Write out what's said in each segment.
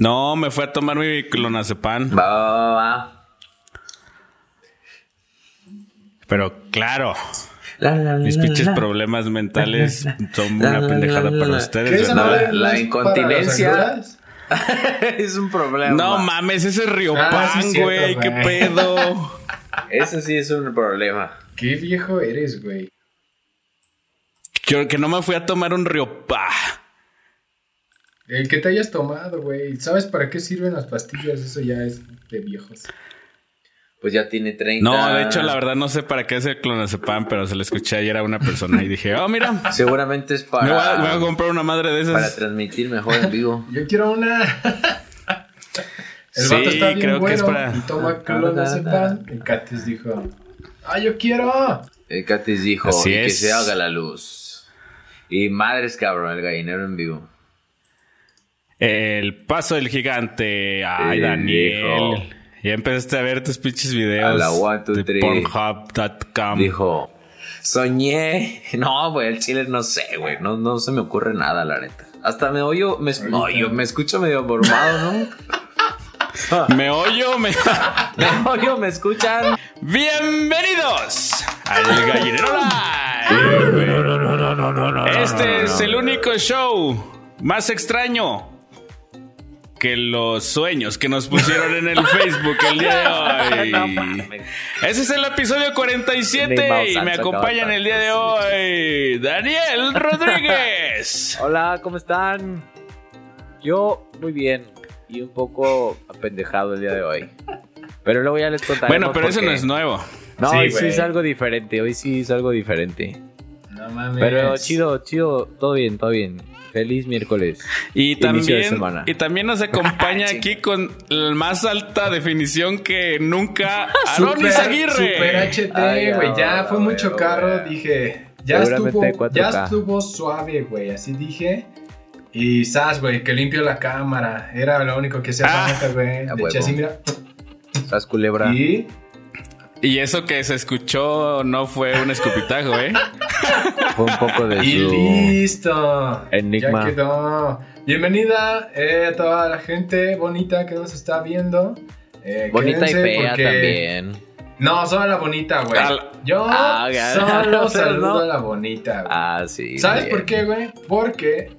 No, me fue a tomar mi clonazepam. Va, va, va. Pero claro, La, la, la, mis la, pinches la. problemas mentales son La, una la, pendejada la, la, para la. ¿Qué ustedes, la- la incontinencia. ¿Para es un problema. No mames, ese es Ah, Riopan, sí cierto, güey, qué pedo. Eso sí es un problema. Qué viejo eres, güey. Yo que no me fui a tomar un Riopa. El que te hayas tomado, güey. ¿Sabes para qué sirven las pastillas? Eso ya es de viejos. Pues ya tiene 30. No, de hecho, la verdad no sé para qué es el clonazepam, pero se lo escuché ayer a una persona y dije, oh, mira, Seguramente es para, me voy, a, voy a comprar una madre de para esas. transmitir mejor en vivo. Yo quiero una. El Sí, vato está bien creo que es bueno para- y toma clonazepam. El Catis dijo, ¡ah, yo quiero! El Catis dijo, Así y que se haga la luz. Y madres cabrón, el gallinero en vivo. El paso del gigante. Ay, Daniel. dijo. Ya empezaste a ver tus pinches videos A la one, two, de. Pornhub.com. Dijo, soñé. No, güey, el chile no sé, güey. No, no se me ocurre nada, la neta. Hasta me oyo, me, oyo, me escucho medio formado, ¿no? Me oyo, me... Me oyo, me escuchan. Bienvenidos al Gallinero Live. Este es el único show más extraño que los sueños que nos pusieron en el Facebook el día de hoy. Ese es el episodio Ni 47 Mao y me acompañan el día de hoy Daniel Rodríguez. Hola, ¿cómo están? Yo muy bien y un poco apendejado el día de hoy. Pero luego ya les contaré. Bueno, pero eso no es nuevo. No, Sí, hoy sí es algo diferente, hoy sí es algo diferente. No mames. Pero chido, chido, todo bien, todo bien. Feliz miércoles. Y también, semana. y también nos acompaña aquí con la más alta definición que nunca Super, Aronis Aguirre. Super HD, Ay, güey. Ya fue mucho güey. Dije, ya estuvo, 4K. ya estuvo suave, güey. Así dije. Y sas, güey, que limpio la cámara. Era lo único que hacía Ah, falta, güey. así, mira. ¿Estás culebra? Y Y eso que se escuchó no fue un escupitajo, ¿eh? Fue un poco de Y su... listo. Enigma. Ya quedó. Bienvenida eh, a toda la gente bonita que nos está viendo. Eh, Bonita y fea porque- también. No, solo la bonita, güey. Al- Yo Ah, solo saludo No. a la bonita, güey. Ah, sí. ¿Sabes bien. por qué, güey? Porque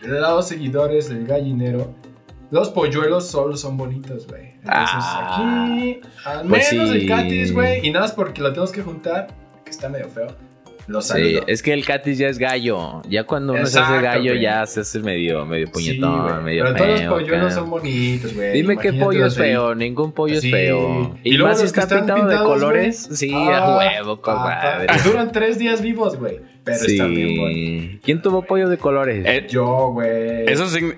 los seguidores del gallinero, los polluelos solo son bonitos, güey. Entonces Ah. aquí, al Pues menos el sí. catis, güey, y nada más porque lo tenemos que juntar, que está medio feo. Lo Sí, es que el Catis ya es gallo. Ya cuando uno se hace Exacto, gallo, ya se hace medio, medio Sí, puñetón, güey. medio Pero feo. todos los polluelos acá. son bonitos, güey. Dime qué pollo es ahí. feo, ningún pollo Sí. es feo. Y Y, luego más si los que está están pintado de pintados, colores. güey. Sí, Ah, a huevo, compadre. Ah, Duran tres días vivos, güey. Pero están bien. Sí. ¿Quién tuvo pollo de colores? Eh, Yo, güey. eso, sign-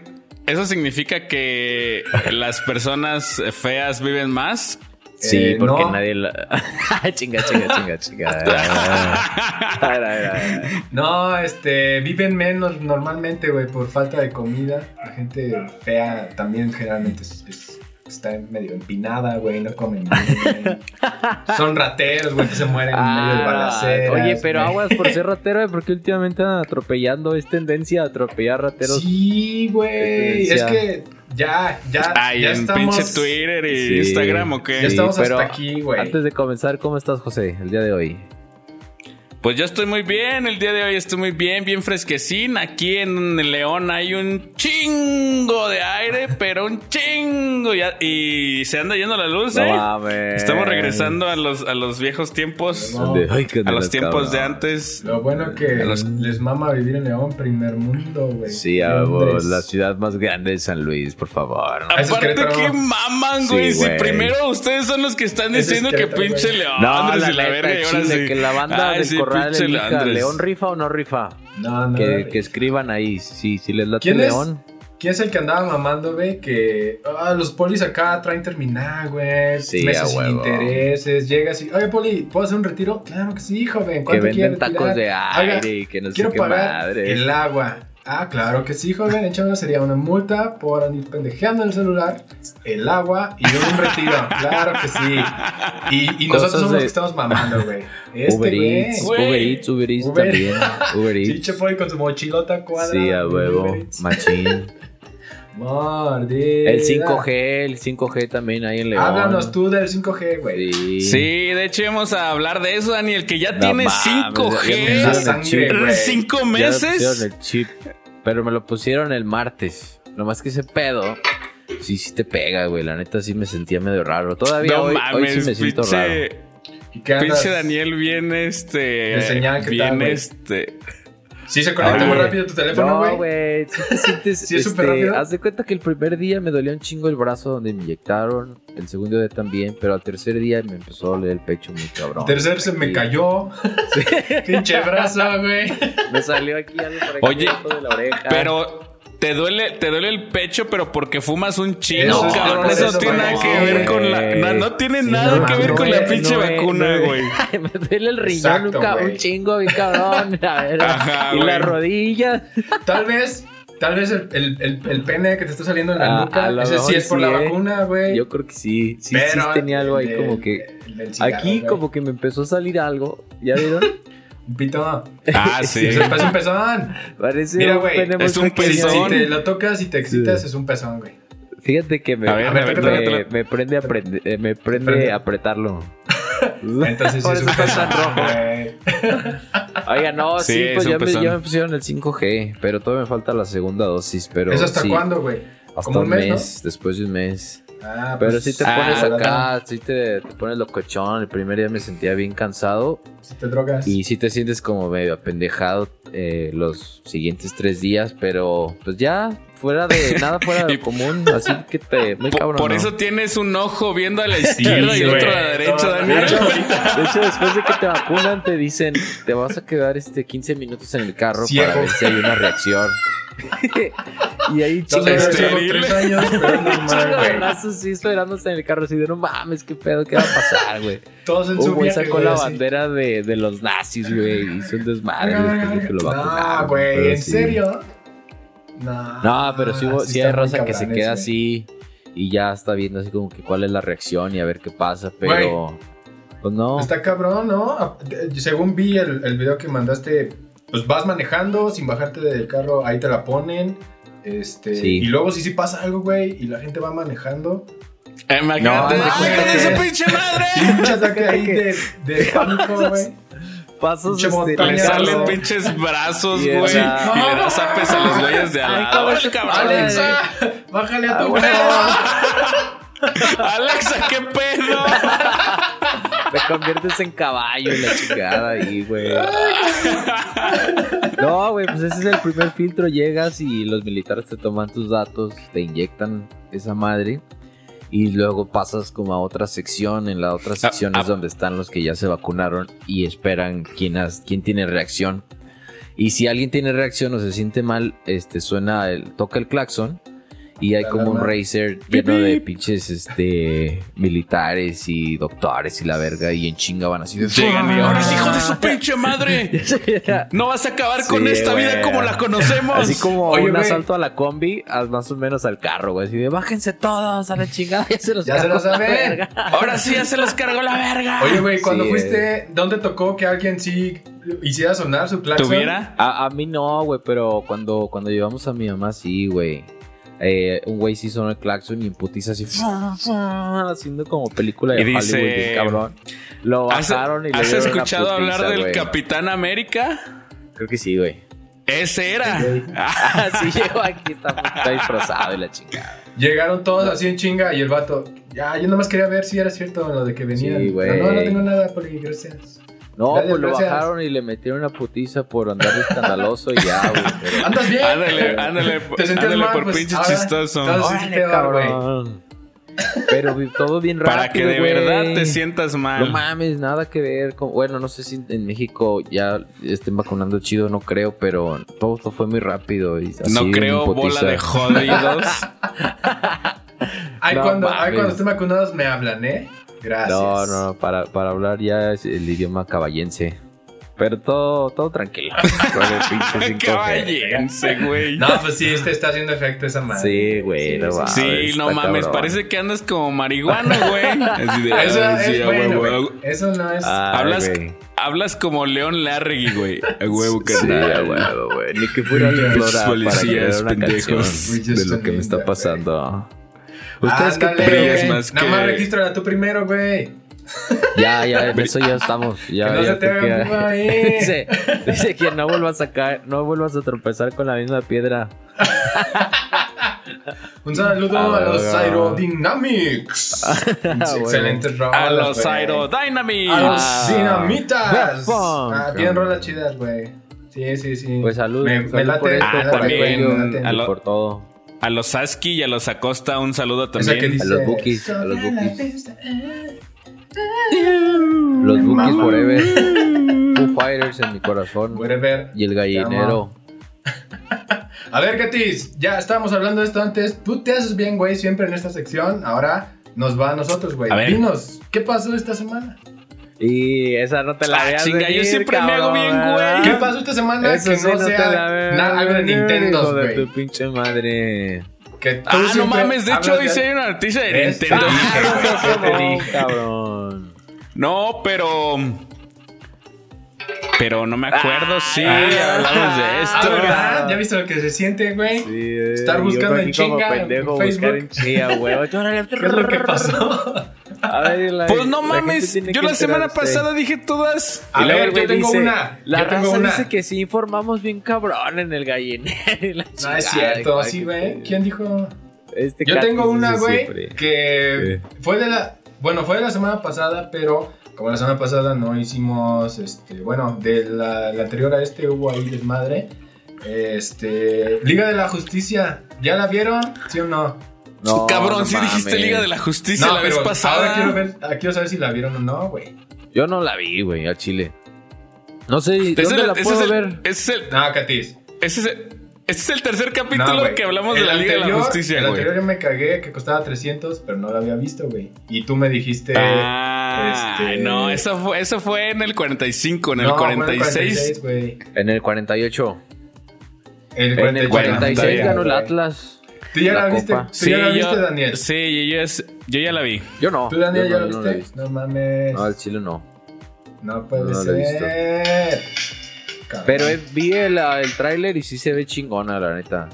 eso significa que las personas feas viven más. sí, eh, porque no. nadie la. chinga, chinga, chinga, chinga. No, este, viven menos normalmente, güey, por falta de comida. La gente fea también generalmente es- es- está medio empinada, güey, no comen bien. Son rateros, güey, que se mueren en medio de Ah, balaceras. oye, pero güey. aguas por ser ratero, ¿eh? porque últimamente andan atropellando. Es tendencia a atropellar rateros. Sí, güey, es que ya, ya, Ay, ya en estamos... pinche Twitter y Sí. Instagram o Ya estamos pero hasta aquí, güey. Antes de comenzar, ¿cómo estás, José, el día de hoy? Pues yo estoy muy bien, el día de hoy estoy muy bien, bien fresquecín. Aquí en León hay un chingo de aire, pero un chingo. ya- y se anda yendo la luz, ¿eh? Estamos regresando a los, a los viejos tiempos, No. A los tiempos de antes. Lo bueno que los- les mama vivir en León, primer mundo, güey. Sí, a Londres. la ciudad más grande de San Luis, por favor. Aparte que maman, Sí, güey. si primero ustedes son los que están es diciendo que pinche. León, No, Andrés la y la verga, y ahora sí. que la banda Ay, del sí, corral elija. ¿León rifa o no rifa? No, no. Que, que escriban ahí, sí, si les late ¿Quién es? León. ¿Quién es el que andaba mamando, güey? Que ah, los polis acá traen terminal, güey. Sí, meses sin huevo. intereses. Llegas y, oye, poli, ¿puedo hacer un retiro? Claro que sí, joven. Que ¿Cuánto venden quieres tacos de Oiga, aire y que no sé Quiero qué pagar madre. el agua. Ah, claro que sí, joven. Échame sería una multa por andar pendejeando en el celular, el agua y un retiro. claro que sí. Y, y nosotros somos los que estamos mamando, güey. Este, Uber. Eats. Uber Eats, Uber Eats Uber- también. Uber Eats. Chiche con su mochilota cuadra. Sí, a huevo, Eats. machín. Mordida. El 5G, el 5G también ahí en León. Háblanos tú del 5G, güey. Sí. Sí, de hecho íbamos a hablar de eso, Daniel, que ya No tiene mames, ya me 5G. La pusieron el sangre, chip. güey. ¿Cinco Ya meses? el chip. Pero me lo pusieron el martes. Nomás que ese pedo. Sí, sí te pega, güey. La neta sí me sentía medio raro. Todavía No hoy, hoy sí me siento raro. pinche, ¿Y qué andas? pinche Daniel viene este. De señal, ¿qué bien tal, este. ¿Sí se conecta muy rápido tu teléfono, No, güey? güey, sí te sientes. ¿Sí es súper este, rápido? Haz de cuenta que el primer día me dolía un chingo el brazo donde me inyectaron. El segundo día también. Pero al tercer día me empezó a doler el pecho muy cabrón. Tercer se me Sí. cayó. Pinche brazo, güey. Me salió aquí algo por aquí Oye, de la oreja. Pero te duele, te duele el pecho, pero porque fumas un chingo, Eso es cabrón. Eso, eso, tiene nada que ver con la. No, no tiene Sí, nada no que ver con la pinche No, vacuna, no, güey. me duele el riñón Exacto, un, un güey. chingo, bien cabrón. A ver, Ajá, y güey. la rodilla. Tal vez, tal vez el, el, el, el pene que te está saliendo en la Ah, nuca, ese sí es por sí, la eh. vacuna, güey. Yo creo que sí. Sí, sí Pero tenía algo ahí como que. cigarro, Aquí como que me empezó a salir algo. ¿Ya vieron? Un pito. Ah, sí. Eso es un pezón. Parece Mira, güey, es un pezón. si te lo tocas y te excitas, Sí. es un pezón, güey. Fíjate que me, A ver, a ver, me, tócatelo, me- prende, a prende- eh, me prende a apretarlo. Entonces sí es un pezón, rojo. güey. Oiga, no, Sí, sí, es pues ya me, pezón. ya me pusieron el 5G, pero todavía me falta la segunda dosis. Pero ¿Eso hasta sí, cuándo, güey? Hasta ¿Como un un mes, mes, no? después de un mes. Ah, Pero pues, si te ah, pones acá, si te, te pones locochón. El primer día me sentía bien cansado Si te drogas. y si te sientes como medio apendejado eh, los siguientes tres días, pero pues ya fuera de nada fuera de Y- lo común, así que te muy Por, cabrón. por ¿no? eso tienes un ojo viendo a la izquierda y sí, el otro a la derecha, Todo- Daniel. De hecho, De hecho, después de que te vacunan, te dicen, te vas a quedar este 15 minutos en el carro Ciego. para ver si hay una reacción. y ahí chingo Este, tres años, pero es normal, chingo de güey. brazos así esperándose en el carro así de no mames, qué pedo, qué va a pasar, güey. Todos en su viaje, sacó güey, la bandera de, de los nazis, güey, y hizo un desmadre después de que lo vacunaron. No, güey, ¿en sí. serio? No, No, pero sí, está hay raza que se queda así y ya está viendo así como que cuál es la reacción y a ver qué pasa, pero pues no. Está cabrón, ¿no? Según vi el, el video que mandaste, pues vas manejando sin bajarte del carro, ahí te la ponen. Este, Sí. Y luego si sí pasa algo, güey, y la gente va manejando. Eh, Imagínate, No, ¡ay, esa pinche madre! Pinche ataque ahí de, de pánico, güey. Pasos este, Le salen pinches brazos, Y güey. era- Y le das apes a los güeyes de al lado. ¡Ay, cabrón! Alexa, bájale a Ah, tu pedo. Alexa, ¿qué pedo? Te conviertes en caballo y la chingada ahí, güey. No, güey, pues ese es el primer filtro. Llegas y los militares te toman tus datos, te inyectan esa madre. Y luego pasas como a otra sección. En la otra sección ah. es donde están los que ya se vacunaron y esperan quién, has- quién tiene reacción. Y si alguien tiene reacción o se siente mal, este suena el, toca el claxon. Y hay La como un racer lleno de pinches este militares y doctores y la verga. Y en chinga van así de Llegan y ahora sí, hijo de su pinche madre. No vas a acabar con esta vida como la conocemos. Así como Oye, un güey. asalto a la combi, al- más o menos al carro, güey. Así de bájense todos a la chingada, ya se los Ya se cargó lo saben. la verga. Ahora sí ya se los cargó la verga. Oye, güey, cuando Sí, fuiste, ¿dónde tocó que alguien sí hiciera sonar su claxon? ¿Tuviera? A, a mí no, güey, pero cuando, cuando llevamos a mi mamá, sí, güey. Eh, un güey sí sonó el claxon y putiza así, haciendo como película de Y dice- Hollywood, bien cabrón. Lo ¿Has, bajaron y le has una escuchado putiza, hablar del güey. Capitán América? Creo que sí, güey. Ese era. Ah, sí, llegó aquí, está, está disfrazado y la chingada. Llegaron todos así en chinga y el vato, ya, yo nomás quería ver si era cierto lo de que venían. Sí, güey. Pero no, no tengo nada, Poli, gracias. No, Gracias, pues lo gracias. bajaron y le metieron una putiza por andar escandaloso y ya, güey. pero- ¿Andas bien? Ándale, ándale, ¿Te sentías ándale mal? por Pues, pinche ahora, chistoso. Órale, cabrón. Pero todo bien rápido, Para que de verdad te sientas No mal. mames, nada que ver con... Bueno, no sé si en México ya estén vacunando chido, no creo, pero todo esto fue muy rápido. Y así, no creo bola de jodidos. Ay, No cuando, ay, mames. cuando estén vacunados me hablan, ¿eh? Gracias. No, no, para, para hablar ya es el idioma caballense. Pero todo, todo tranquilo. Con el pinche 5G. Caballense, güey. No, pues sí, este está haciendo efecto esa madre. Sí, güey, no va. Sí, no mames, parece que andas como marihuana, güey. Eso "Ay, sí, es bueno. Eso no es. Ay, Hablas, hablas como León Larregui, güey. A huevo, Sí, carnal. a huevo, güey. Ni que fuera Lora para policías, pendejos. de lo que me está pasando. ¿Ustedes Ándale, brillas más Nada que- más regístrala tú primero, güey. Ya, ya, en eso ya estamos. Ya, Que no ya se te que- ahí. dice, dice que no vuelvas a caer, no vuelvas a tropezar con la misma piedra. Un saludo Ah, a los bueno. Aerodynamics. bueno. Excelentes rolas. A los. Aerodynamics. A los Ah. dinamitas. Ah, tienen rolas chidas, güey. Sí, sí, sí. Pues salud, Me, salud me late, por esto, Ah, late, también, güey, me late. a y lo- por todo. A los Saski y a los Acosta, un saludo también. dice, A los Bookies, a los "Sobre la Bookies". Los Bookies. Forever. Foo Fighters en mi corazón. Whatever. Y el gallinero. A ver, Katis, ya estábamos hablando de esto antes. Tú te haces bien, güey, siempre en esta sección. Ahora nos va a nosotros, güey. Dinos, ¿qué pasó esta semana? Y esa no te la Ah, veas chinga, yo venir, siempre me hago cabrón, bien, ¿verdad? güey. ¿Qué pasó esta semana Eso que sí no, no te sea la nada algo de Nintendo, hijo de güey? tu pinche madre. Que Ah, no mames, de hecho dice hay una noticia de. Nintendo. Ah, cabrón. No, pero. Pero no me acuerdo, sí, Ah. hablamos de Ah, esto. ¿verdad? ¿Ya viste lo que se siente, güey? Sí, eh, Estar yo buscando en como chinga pendejo, en buscar Facebook. en chinga, güey. ¿Qué es lo que pasó? A ver, la- Pues no la mames, yo la semana pasada dije todas. A Y luego ver, yo tengo dice, una. La yo tengo raza una. dice que sí informamos bien cabrón en el gallinero. No es cierto, sí, güey. ¿Quién dijo? Este Yo tengo una, güey, que fue de la. Bueno, fue de la semana pasada, pero como la semana pasada no hicimos. Este, bueno, de la, la anterior a este hubo ahí desmadre. Este. Liga de la Justicia. ¿Ya la vieron? ¿Sí o no? No, Cabrón, no sí dijiste mames. Liga de la Justicia la vez pasada. Ahora quiero ver, quiero saber si la vieron o no, güey. Yo no la vi, güey, al chile. No sé, Ese ¿dónde es el- la ese puedo es el- ver? ese es el- No, Katis. ese es el- este es el tercer No, capítulo güey. que hablamos de El la Liga de la Justicia, El güey. anterior yo me cagué que costaba 300, pero no la había visto, güey. Y tú me dijiste. Ah, este- no, eso fue, eso fue en el 45, en el no, fue en 46. güey. En el 48. El En el 46 está ganó el. Atlas. ¿Tú ya la, la viste? ¿Tú ya la viste, Daniel? Sí, yo, ya- yo ya la vi. Yo no. ¿Tú, Daniel, Yo ya no, la no la viste? No mames. No, al chile no. No puede no la he visto. ser. Pero eh, vi el, el tráiler y sí se ve chingona, la neta.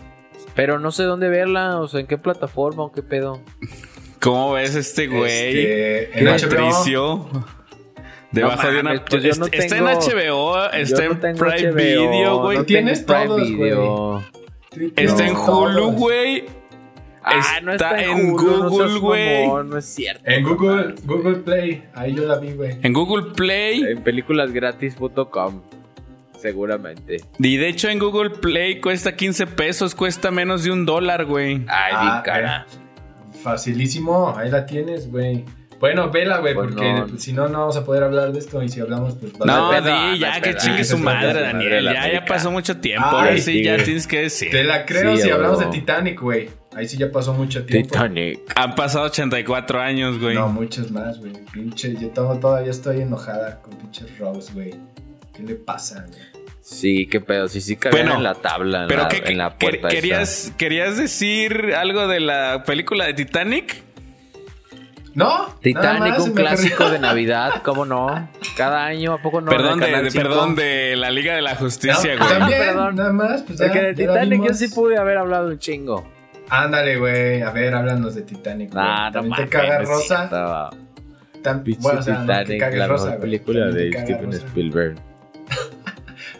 Pero no sé dónde verla, o sea, en qué plataforma o qué pedo. ¿Cómo ves este güey? Este, En en actricio. HBO. Debajo No de una. pues yo no está en tengo- HBO, está Yo no en Prime HBO, Video, güey. no Tienes Prime todos, güey. Está No, en. Hulu, güey. Ah, no está, en, no Google, güey. mamón, No es cierto. En Google, Google Play. Ahí yo la vi, güey. En Google Play. En películasgratis.com. Seguramente. Y de hecho en Google Play cuesta 15 pesos, cuesta menos de un dólar, güey. Ay, Ah, bien cara. eh, Facilísimo. Ahí la tienes, güey. Bueno, vela, güey, Pues porque no. pues, si no, no vamos a poder hablar de esto. Y si hablamos, pues va a No, di, no ya hay que chingue Ah, su madre, Daniel. Ya, ya pasó mucho tiempo. Ay, Ahora sí, sí, ya tienes que decir. Te la creo Sí, si hablamos de. Titanic, güey. Ahí sí ya pasó mucho tiempo. Titanic. Han pasado 84 años, güey. No, muchos más, güey. Pinche, yo todavía estoy enojada con pinche Rose, güey. ¿Qué le pasa, güey? Sí, qué pedo. Sí, sí, cagan Bueno, en la tabla. En, Pero la, que, en la que- puerta. esa. querías, ¿querías decir algo de la película de Titanic? No, Titanic, un clásico de Navidad, ¿cómo no? Cada año, ¿a poco no? perdón, de, Canal de- 5. perdón de la Liga de la Justicia, No, güey. También, Perdón. nada más, pues ya, Porque de ya Titanic yo sí pude haber hablado un chingo. Ándale, güey. A ver, háblanos de Titanic. Nah, no te caga Rosa. Tan, bueno, o sea, no Titanic, la Rosa, mejor película También de Steven Rosa. Spielberg.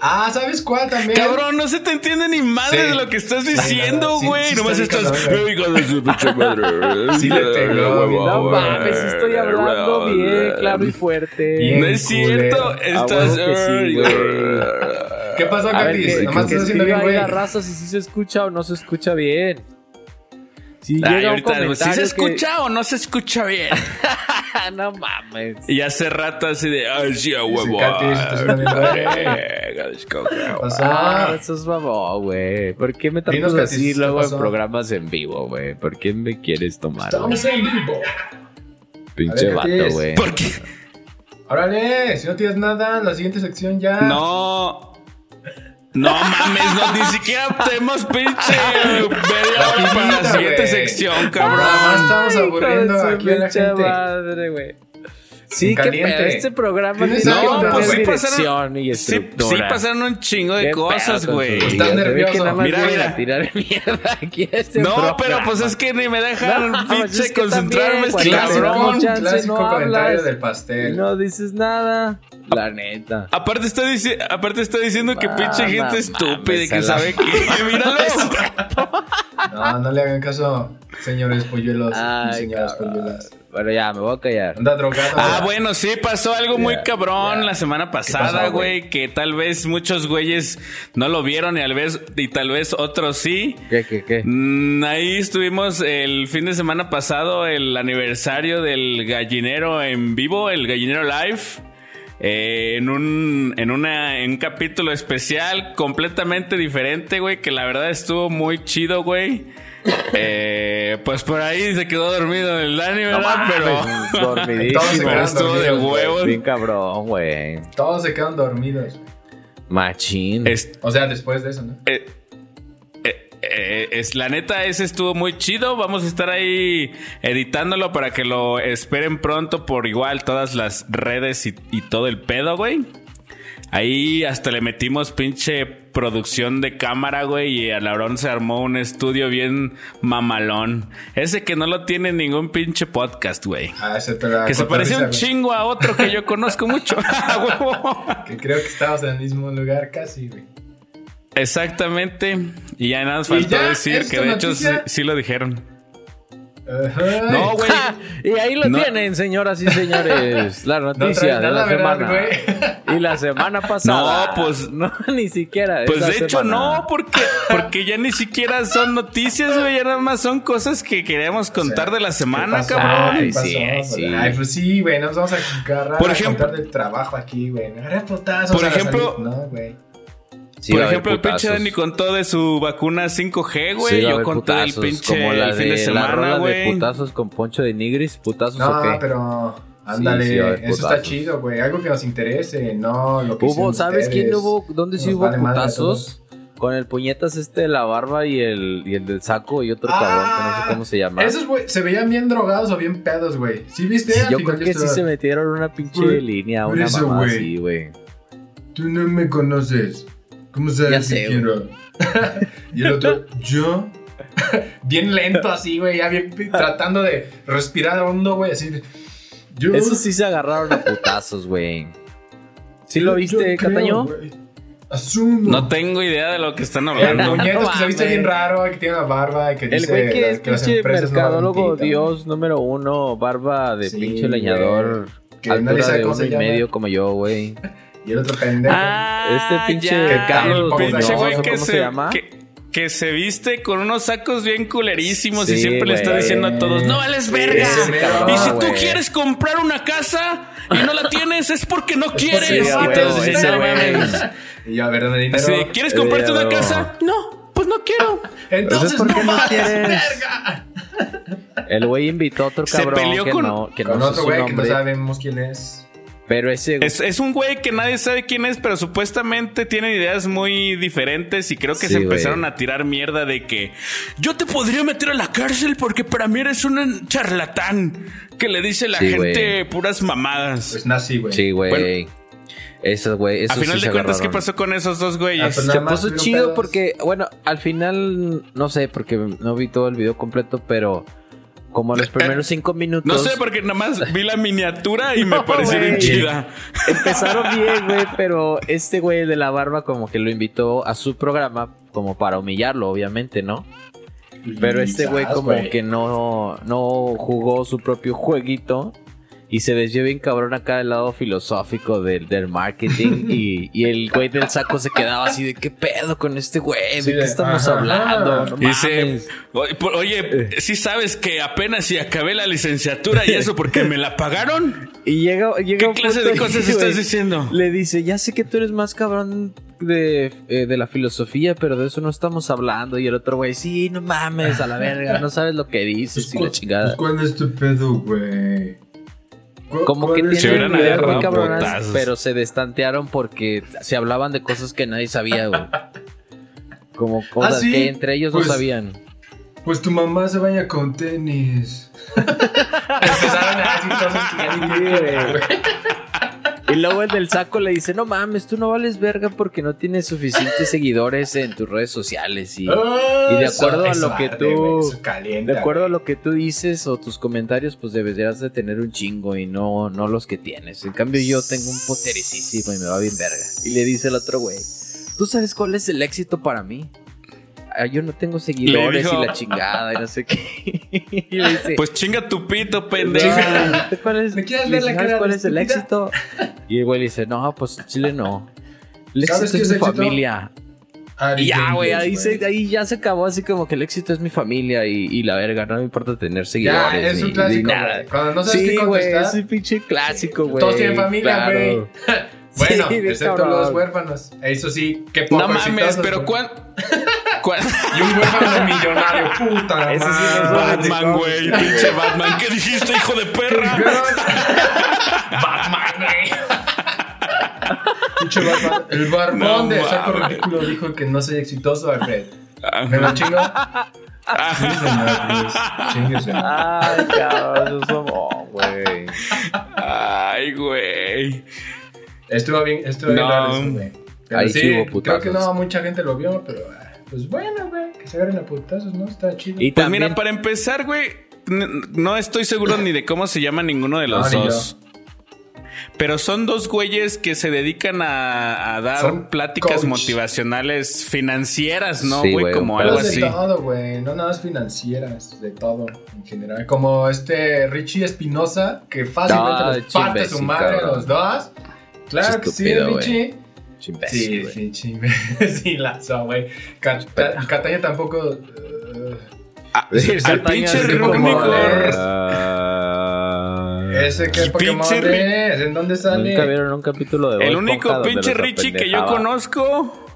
Ah, ¿sabes cuál también? Cabrón, no se te entiende ni madre Sí. de lo que estás diciendo, no, sí, güey. sí Nomás está estás. bien cabrón, "Ay, hijo de su pinche madre". Sí le No güey. mames, estoy hablando bien, claro y fuerte. Bien. No es cierto, culero. estás. güey. ¿Qué pasó, que, Nomás que estás haciendo bien, güey. la raza si sí se escucha o no se escucha bien. Si llega un comentario ¿sí se que- escucha o no se escucha bien? no mames. Y hace rato así de. Ay, sí, a huevo. ¿Qué pasó? Ah, eso es güey. ¿Por qué me tratas así ¿qué luego en programas en vivo, güey? ¿Por qué me quieres tomar? Estamos en vivo. Pinche vato, güey. ¿Por qué? Órale, si no tienes nada, la siguiente sección ya. No. No mames, no, ni siquiera tenemos pinche media hora para la siguiente sección, cabrón. estamos aburriendo aquí a la pinche gente. madre, güey. Sí, En que caliente. pedo. Este programa tiene que No, tener pues sí pasaron. y Sí, estructura. sí pasaron un chingo de ¿Qué cosas, güey. Estás nervioso. que nada más Mira, mira. a tirar mierda aquí a este No, programa. pero pues es que ni me dejan No, pues pinche es que concentrarme este cabrón. chance, clásico no comentario del pastel. no dices nada. La neta. Aparte está, dici- aparte está diciendo que pinche gente estúpida y que sabe que. Míralo. No, no le hagan caso, señores polluelos y señoras polluelas. Bueno, ya, me voy a callar. Drogado. Ah, bueno, sí, pasó algo muy cabrón la semana pasada, güey, güey? que tal vez muchos güeyes no lo vieron y, al vez, y tal vez otros sí. ¿Qué, qué, qué? Mm, ahí estuvimos el fin de semana pasado, el aniversario del gallinero en vivo, el gallinero live. eh, en un en una en un capítulo especial completamente diferente, güey, que la verdad estuvo muy chido, güey. Eh, pues por ahí se quedó dormido el Dani, ¿verdad? pero Pues, dormidísimo. Todos se pero quedaron estuvo de huevos. Bien cabrón, güey. Todos se quedan dormidos. Machín. Es- O sea, después de eso, ¿no? Eh, eh, eh, es la neta, ese estuvo muy chido. Vamos a estar ahí editándolo para que lo esperen pronto por igual todas las redes y, y todo el pedo, güey. Ahí hasta le metimos pinche producción de cámara, güey, y a Laurón se armó un estudio bien mamalón. Ese que no lo tiene ningún pinche podcast, güey. Ah, ese te la Que se parece un chingo a otro que yo conozco mucho. Que creo que estábamos en el mismo lugar casi, güey. Exactamente. Y ya nada más faltó decir ¿es que de hecho sí lo dijeron. Ajá. No, güey. y ahí lo No. tienen, señoras y señores. La No noticia de la ¿verdad, semana. Y la semana pasada. No, pues- No, ni siquiera. Pues de hecho semana. no, porque, porque ya ni siquiera son noticias, güey. Ya nada más son cosas que queremos contar O sea, de la semana, cabrón. Ay, ¿Qué pasó? sí, ay, sí. Ay, pues sí, güey, nos vamos a agarrar Por a ejemplo- contar del trabajo aquí, güey. A Por a ejemplo- salida. No, güey. Sí, Por ejemplo, el pinche. Dani contó de su vacuna 5G, güey. Sí, Yo conté putazos, pinche como la el fin de, semana, güey. putazos con Poncho de Nigris, putazos No, o qué. pero ándale, Sí, eso está chido, güey. Algo que nos interese, no lo que Hubo, ¿sabes quién hubo? ¿Dónde sí hubo vale putazos? Con el puñetas este de la barba y el, y el del saco y otro cabrón que no sé cómo se llama. Esos, güey, se veían bien drogados o bien pedos, güey. ¿Sí viste? Sí, yo creo que sí se metieron una pinche línea, una eso, mamá güey. así, güey. Tú no me conoces. ¿Cómo sabes Ya que sé, quiero? y el otro, ¿yo? bien lento así, güey, ya bien tratando de respirar hondo, güey, así de, Yo, Eso sí se agarraron a putazos, güey. ¿Sí lo viste, creo, Cataño? Asumo. No tengo idea de lo que están El hablando. puñetas No que se viste bien raro, que tiene la barba y que El dice güey que la- es pinche no mercadólogo pito, dios número uno, barba de Sí, pinche leñador, Que altura de uno se y medio como yo, güey. Y el otro pendejo. Ah, Este pinche ya, Carlos el pinche güey ¿o que cómo se llama? Que, que se viste con unos sacos bien culerísimos y siempre le está diciendo a todos, no vales verga. Y si tú quieres comprar una casa y no la tienes es porque no quieres. Sí, y todos dicen, "No mames". Y yo, a ver, dame dinero. ¿quieres comprarte una no. casa? No, pues no quiero. Entonces, ¿por qué no vales quieres? verga. El güey invitó a otro Se cabrón peleó que con- no, que no Con otro su güey que no nombre, sabemos quién es. Pero ese Es, es un güey que nadie sabe quién es, pero supuestamente tiene ideas muy diferentes y creo que Sí, se empezaron güey. a tirar mierda de que yo te podría meter a la cárcel porque para mí eres un charlatán que le dice a la Sí, gente güey. puras mamadas. Pues nazi, güey. Sí, güey. Bueno. Esos güey, a esos final sí de cuentas, ¿qué pasó con esos dos Ah, güeyes? pues Se puso chido pedos. porque, bueno, al final, no sé, porque no vi todo el video completo, pero como los primeros cinco minutos. no sé, porque nada más vi la miniatura y me No, pareció bien chida. Empezaron bien, güey, pero este güey de la barba como que lo invitó a su programa como para humillarlo, obviamente, ¿no? Pero este güey como que no, no jugó su propio jueguito y se desvió bien cabrón acá del lado filosófico del, del marketing y, y el güey del saco se quedaba así de qué pedo con este güey, Sí, de qué estamos ajá. hablando, no Dice, oye, por- oye, sí sabes que apenas si acabé la licenciatura y eso porque me la pagaron. Y llega, llega ¿Qué clase de cosas güey, estás diciendo? Le dice, ya sé que tú eres más cabrón de, eh, de la filosofía, pero de eso no estamos hablando. Y el otro güey, sí, no mames, a la verga, no sabes lo que dices y la chingada. ¿Cuál es tu pedo, güey? Como que ¿cuál es Se tienen ideas muy cabronas, putazos. pero se destantearon porque se hablaban de cosas que nadie sabía, güey. Como cosas ¿Ah, sí? que entre ellos Pues- no sabían. Pues tu mamá se baña con tenis. Empezaron a decir cosas que güey. Y luego el del saco le dice, no mames, tú no vales verga porque no tienes suficientes seguidores en tus redes sociales. Y Y de eso- acuerdo a lo que tú- calienta, de acuerdo a lo que tú dices o tus comentarios, pues deberías de tener un chingo y no, no los que tienes. En cambio yo tengo un potericísimo y me va bien verga. Y le dice el otro güey, ¿tú sabes cuál es el éxito para mí? Ah, Yo no tengo seguidores dijo- y la chingada y no sé qué. y le dice, Pues chinga tu pito, pendejo. ¿cuál es, ¿Me quieres ver la "¿Sabes cara cuál es el estúpida?" éxito? Y el güey le dice, no, pues Chile no. El ¿Sabes éxito es es mi éxito? familia. Ari Y ya, güey, ahí, se- ahí ya se acabó así como que el éxito es mi familia y, y la verga, no me importa tener Ya, seguidores es ni, un ni clásico, nada. Cuando no sabes sí, qué güey, contestar. es un pinche clásico, güey. Todos tienen familia, claro. güey. Bueno, Sí, excepto cabrón. los huérfanos. Eso sí, qué poco No mames, pero güey. ¿cuán, cuán- Y un huérfano millonario, puta Ese sí sabe. Batman, güey, pinche Batman. ¿Qué dijiste, hijo de perra? Batman, güey. Pinche Batman. El barbón No de saco ridículo dijo que no soy exitoso, Alfred. ¿Me lo chingo? Señor, Luis. Chíngese. Ay, cabrón, eso somos, güey. Ay, güey. Estuvo bien, estuvo bien No. Ahí sí, sí hubo creo que no mucha gente lo vio, pero ah, pues bueno, güey, que se agarren a putazos, ¿no? Está chido. Y Pues también, mira, para empezar, güey, no estoy seguro ni de cómo se llama ninguno de los No, dos. Pero son dos güeyes que se dedican a, a dar Son pláticas coach. motivacionales financieras, ¿no, Sí, güey? güey, Como Pero algo de así. todo, güey, no nada más financieras, de todo en general. Como este Richie Espinosa, que fácilmente Ah, los pinche parte su madre a cabrón. los dos. Claro que sí, Estúpido, Richie. Imbécil, Sí, güey. sí, sí, sí, lazo, güey. Cata- Cataña tampoco. uh, Ah, Sí, al pinche Ah. ese que Pokémon es, ¿en dónde sale? Nunca vieron un capítulo de El único pinche Richie que yo conozco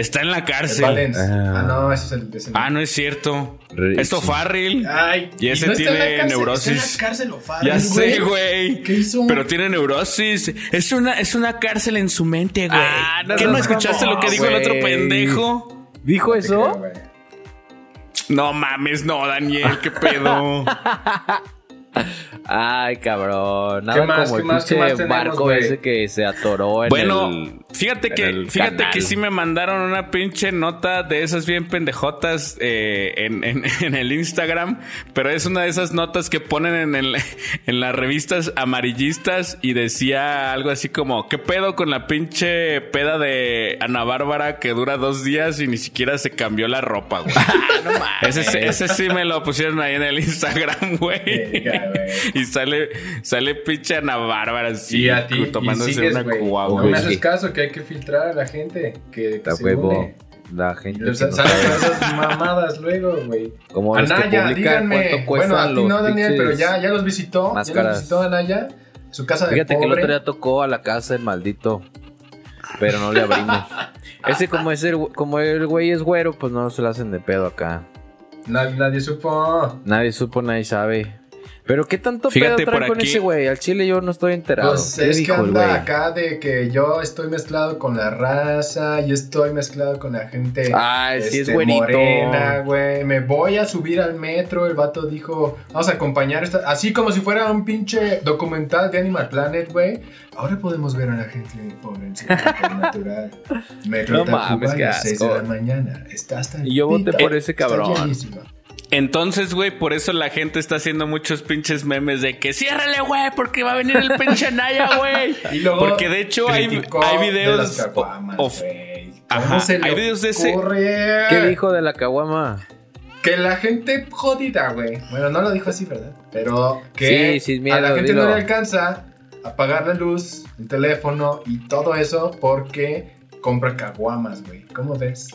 está en la El cárcel. Ah. Ah, no, ese es el ese- Ah, no es cierto. Esto Farrell. Ay, Y ese no tiene cárcel, neurosis. Está en la cárcel o Farrell, Ya sé, güey. ¿Qué hizo? Pero tiene neurosis. Es una, es una cárcel en su mente, güey. Ah, no ¿Qué no seas escuchaste lo que dijo el otro pendejo? ¿Dijo creo, eso? No mames, no, Daniel, qué pedo. Ay, cabrón. Nada más, como qué el más, qué más tenemos, barco güey? ese que se atoró en Bueno, el... fíjate que, fíjate canal. que sí me mandaron una pinche nota de esas bien pendejotas eh, en, en- en el Instagram, pero es una de esas notas que ponen en, el- en las revistas amarillistas y decía algo así como, ¿qué pedo con la pinche peda de Ana Bárbara que dura dos días y ni siquiera se cambió la ropa, güey? ese, sí- ese sí me lo pusieron ahí en el Instagram, güey. Y sale, sale pinche Ana Bárbara así, Y a ti, y tomándose sigues, una güey. cuba, No me haces caso que hay que filtrar a la gente que, se huevo. une. La gente los- que no salen sabe. esas mamadas luego, güey. Como Anaya, díganme. Bueno, a ti no, Daniel, pero ya, ya los visitó. Ya máscaras. los visitó Anaya. Su casa de Fíjate que el otro día tocó a la casa el maldito. Pero no le abrimos. Ese como es el, como el güey es güero, pues no se lo hacen de pedo acá. Nadie, nadie supo. Nadie supo, nadie sabe. Pero qué tanto Fíjate pedo trae por con aquí. ese güey. Al chile yo no estoy enterado. Pues ¿Qué es que dijo anda acá de que yo estoy mezclado con la raza, yo estoy mezclado con la gente Ay, sí es este, güerito. morena, güey. Me voy a subir al metro. El vato dijo, vamos a acompañar esta... Así como si fuera un pinche documental de Animal Planet, güey. Ahora podemos ver a la gente pobre en su natural. Metro No mames, a qué las 6 de asco. la mañana. Está hasta el Y yo voté por ese cabrón. Entonces, güey, por eso la gente está haciendo muchos pinches memes de que ciérrale, güey, porque va a venir el pinche Naya, güey. Y luego Porque de hecho hay, de videos. las. Ajá, ¿Cómo se le hay videos de ese-? ¿Qué dijo de la caguama? Que la gente jodida, güey. Bueno, no lo dijo así, ¿verdad? Pero que Sí, sin miedo, a la gente dilo. no le alcanza a pagar la luz, el teléfono y todo eso porque compra caguamas, güey. ¿Cómo ves?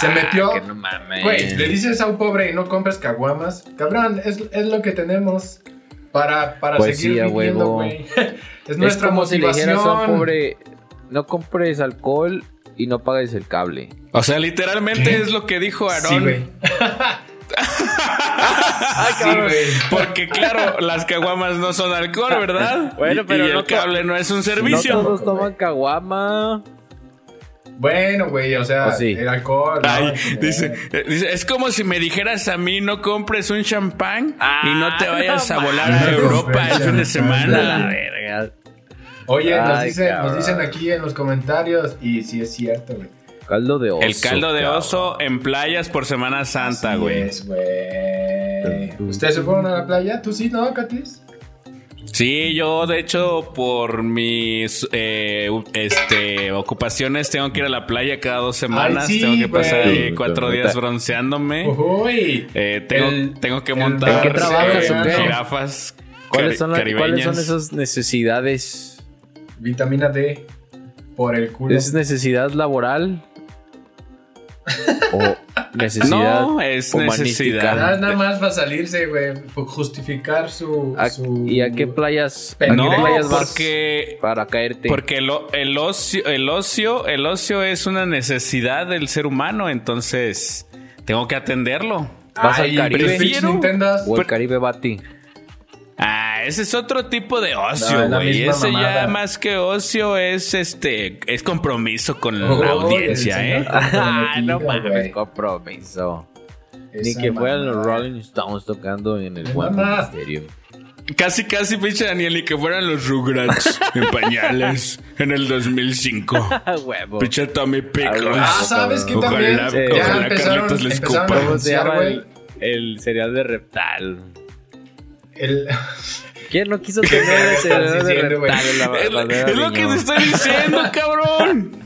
Se metió- Ah, Que no mames. Güey, le dices a un pobre y no compras caguamas. Cabrón, es, es lo que tenemos para, para Pues seguir sí, a viviendo, huevo. güey. es Es nuestra como si le motivación. dijeras a un pobre, no compres alcohol y no pagues el cable. O sea, literalmente ¿Qué? es lo que dijo Aaron. Sí, güey. Porque claro, las caguamas no son alcohol, ¿verdad? Bueno, pero y el no cable no es un servicio. No todos toman caguama. Bueno, güey, o sea, sí. el alcohol. dice, eh, dice, es como si me dijeras a mí no compres un champán y no te Ah, vayas no a volar mames. a Europa el fin de semana. la verga. Oye, nos dicen, nos dicen aquí en los comentarios, y sí es cierto, güey. Caldo de oso. El caldo de cabrón. oso en playas por Semana Santa, güey. es, güey. ¿Ustedes se fueron a la playa? ¿Tú sí, no, Katis? Sí, yo de hecho por mis eh, este ocupaciones tengo que ir a la playa cada dos semanas. sí, tengo que pasar ahí cuatro días bronceándome. Uy. Eh, tengo, El- tengo que montar ¿En qué trabajas eh, o qué? jirafas ¿Cuáles cari- son, la- ¿Cuáles son esas necesidades? Vitamina D por el culo. ¿Es necesidad laboral? ¿O necesidad No, es humanística? necesidad. Nada, nada más va a salirse, güey. por Justificar su. ¿A- su- ¿Y a qué playas, a qué No, playas vas porque para caerte? Porque el, el ocio, el ocio, el ocio es una necesidad del ser humano, entonces tengo que atenderlo. ¿Vas al Ay, Caribe? pinches Prefiero-. ¿O el Caribe Bati? Ah, ese es otro tipo de ocio, güey. ese mamada. ya más que ocio es este, es compromiso con Oh, la audiencia, el ¿eh? Ah, no mames, compromiso. Ni que fueran los. Rolling Stones tocando en el Mi Wembley mamá. Stadium. Casi, casi, pinche Daniel, y que fueran los Rugrats en pañales en el 2005. Ah, huevo. Pinche Tommy Pickles. Ah, ¿sabes qué Ojalá- también? Ya ojalá empezaron, Carlitos empezaron escupa. a ¿Cómo se anunciar, llama güey. el, el cereal de reptal? El... ¿Quién no quiso tener la Es, lo- bandera es lo que te estoy diciendo, cabrón.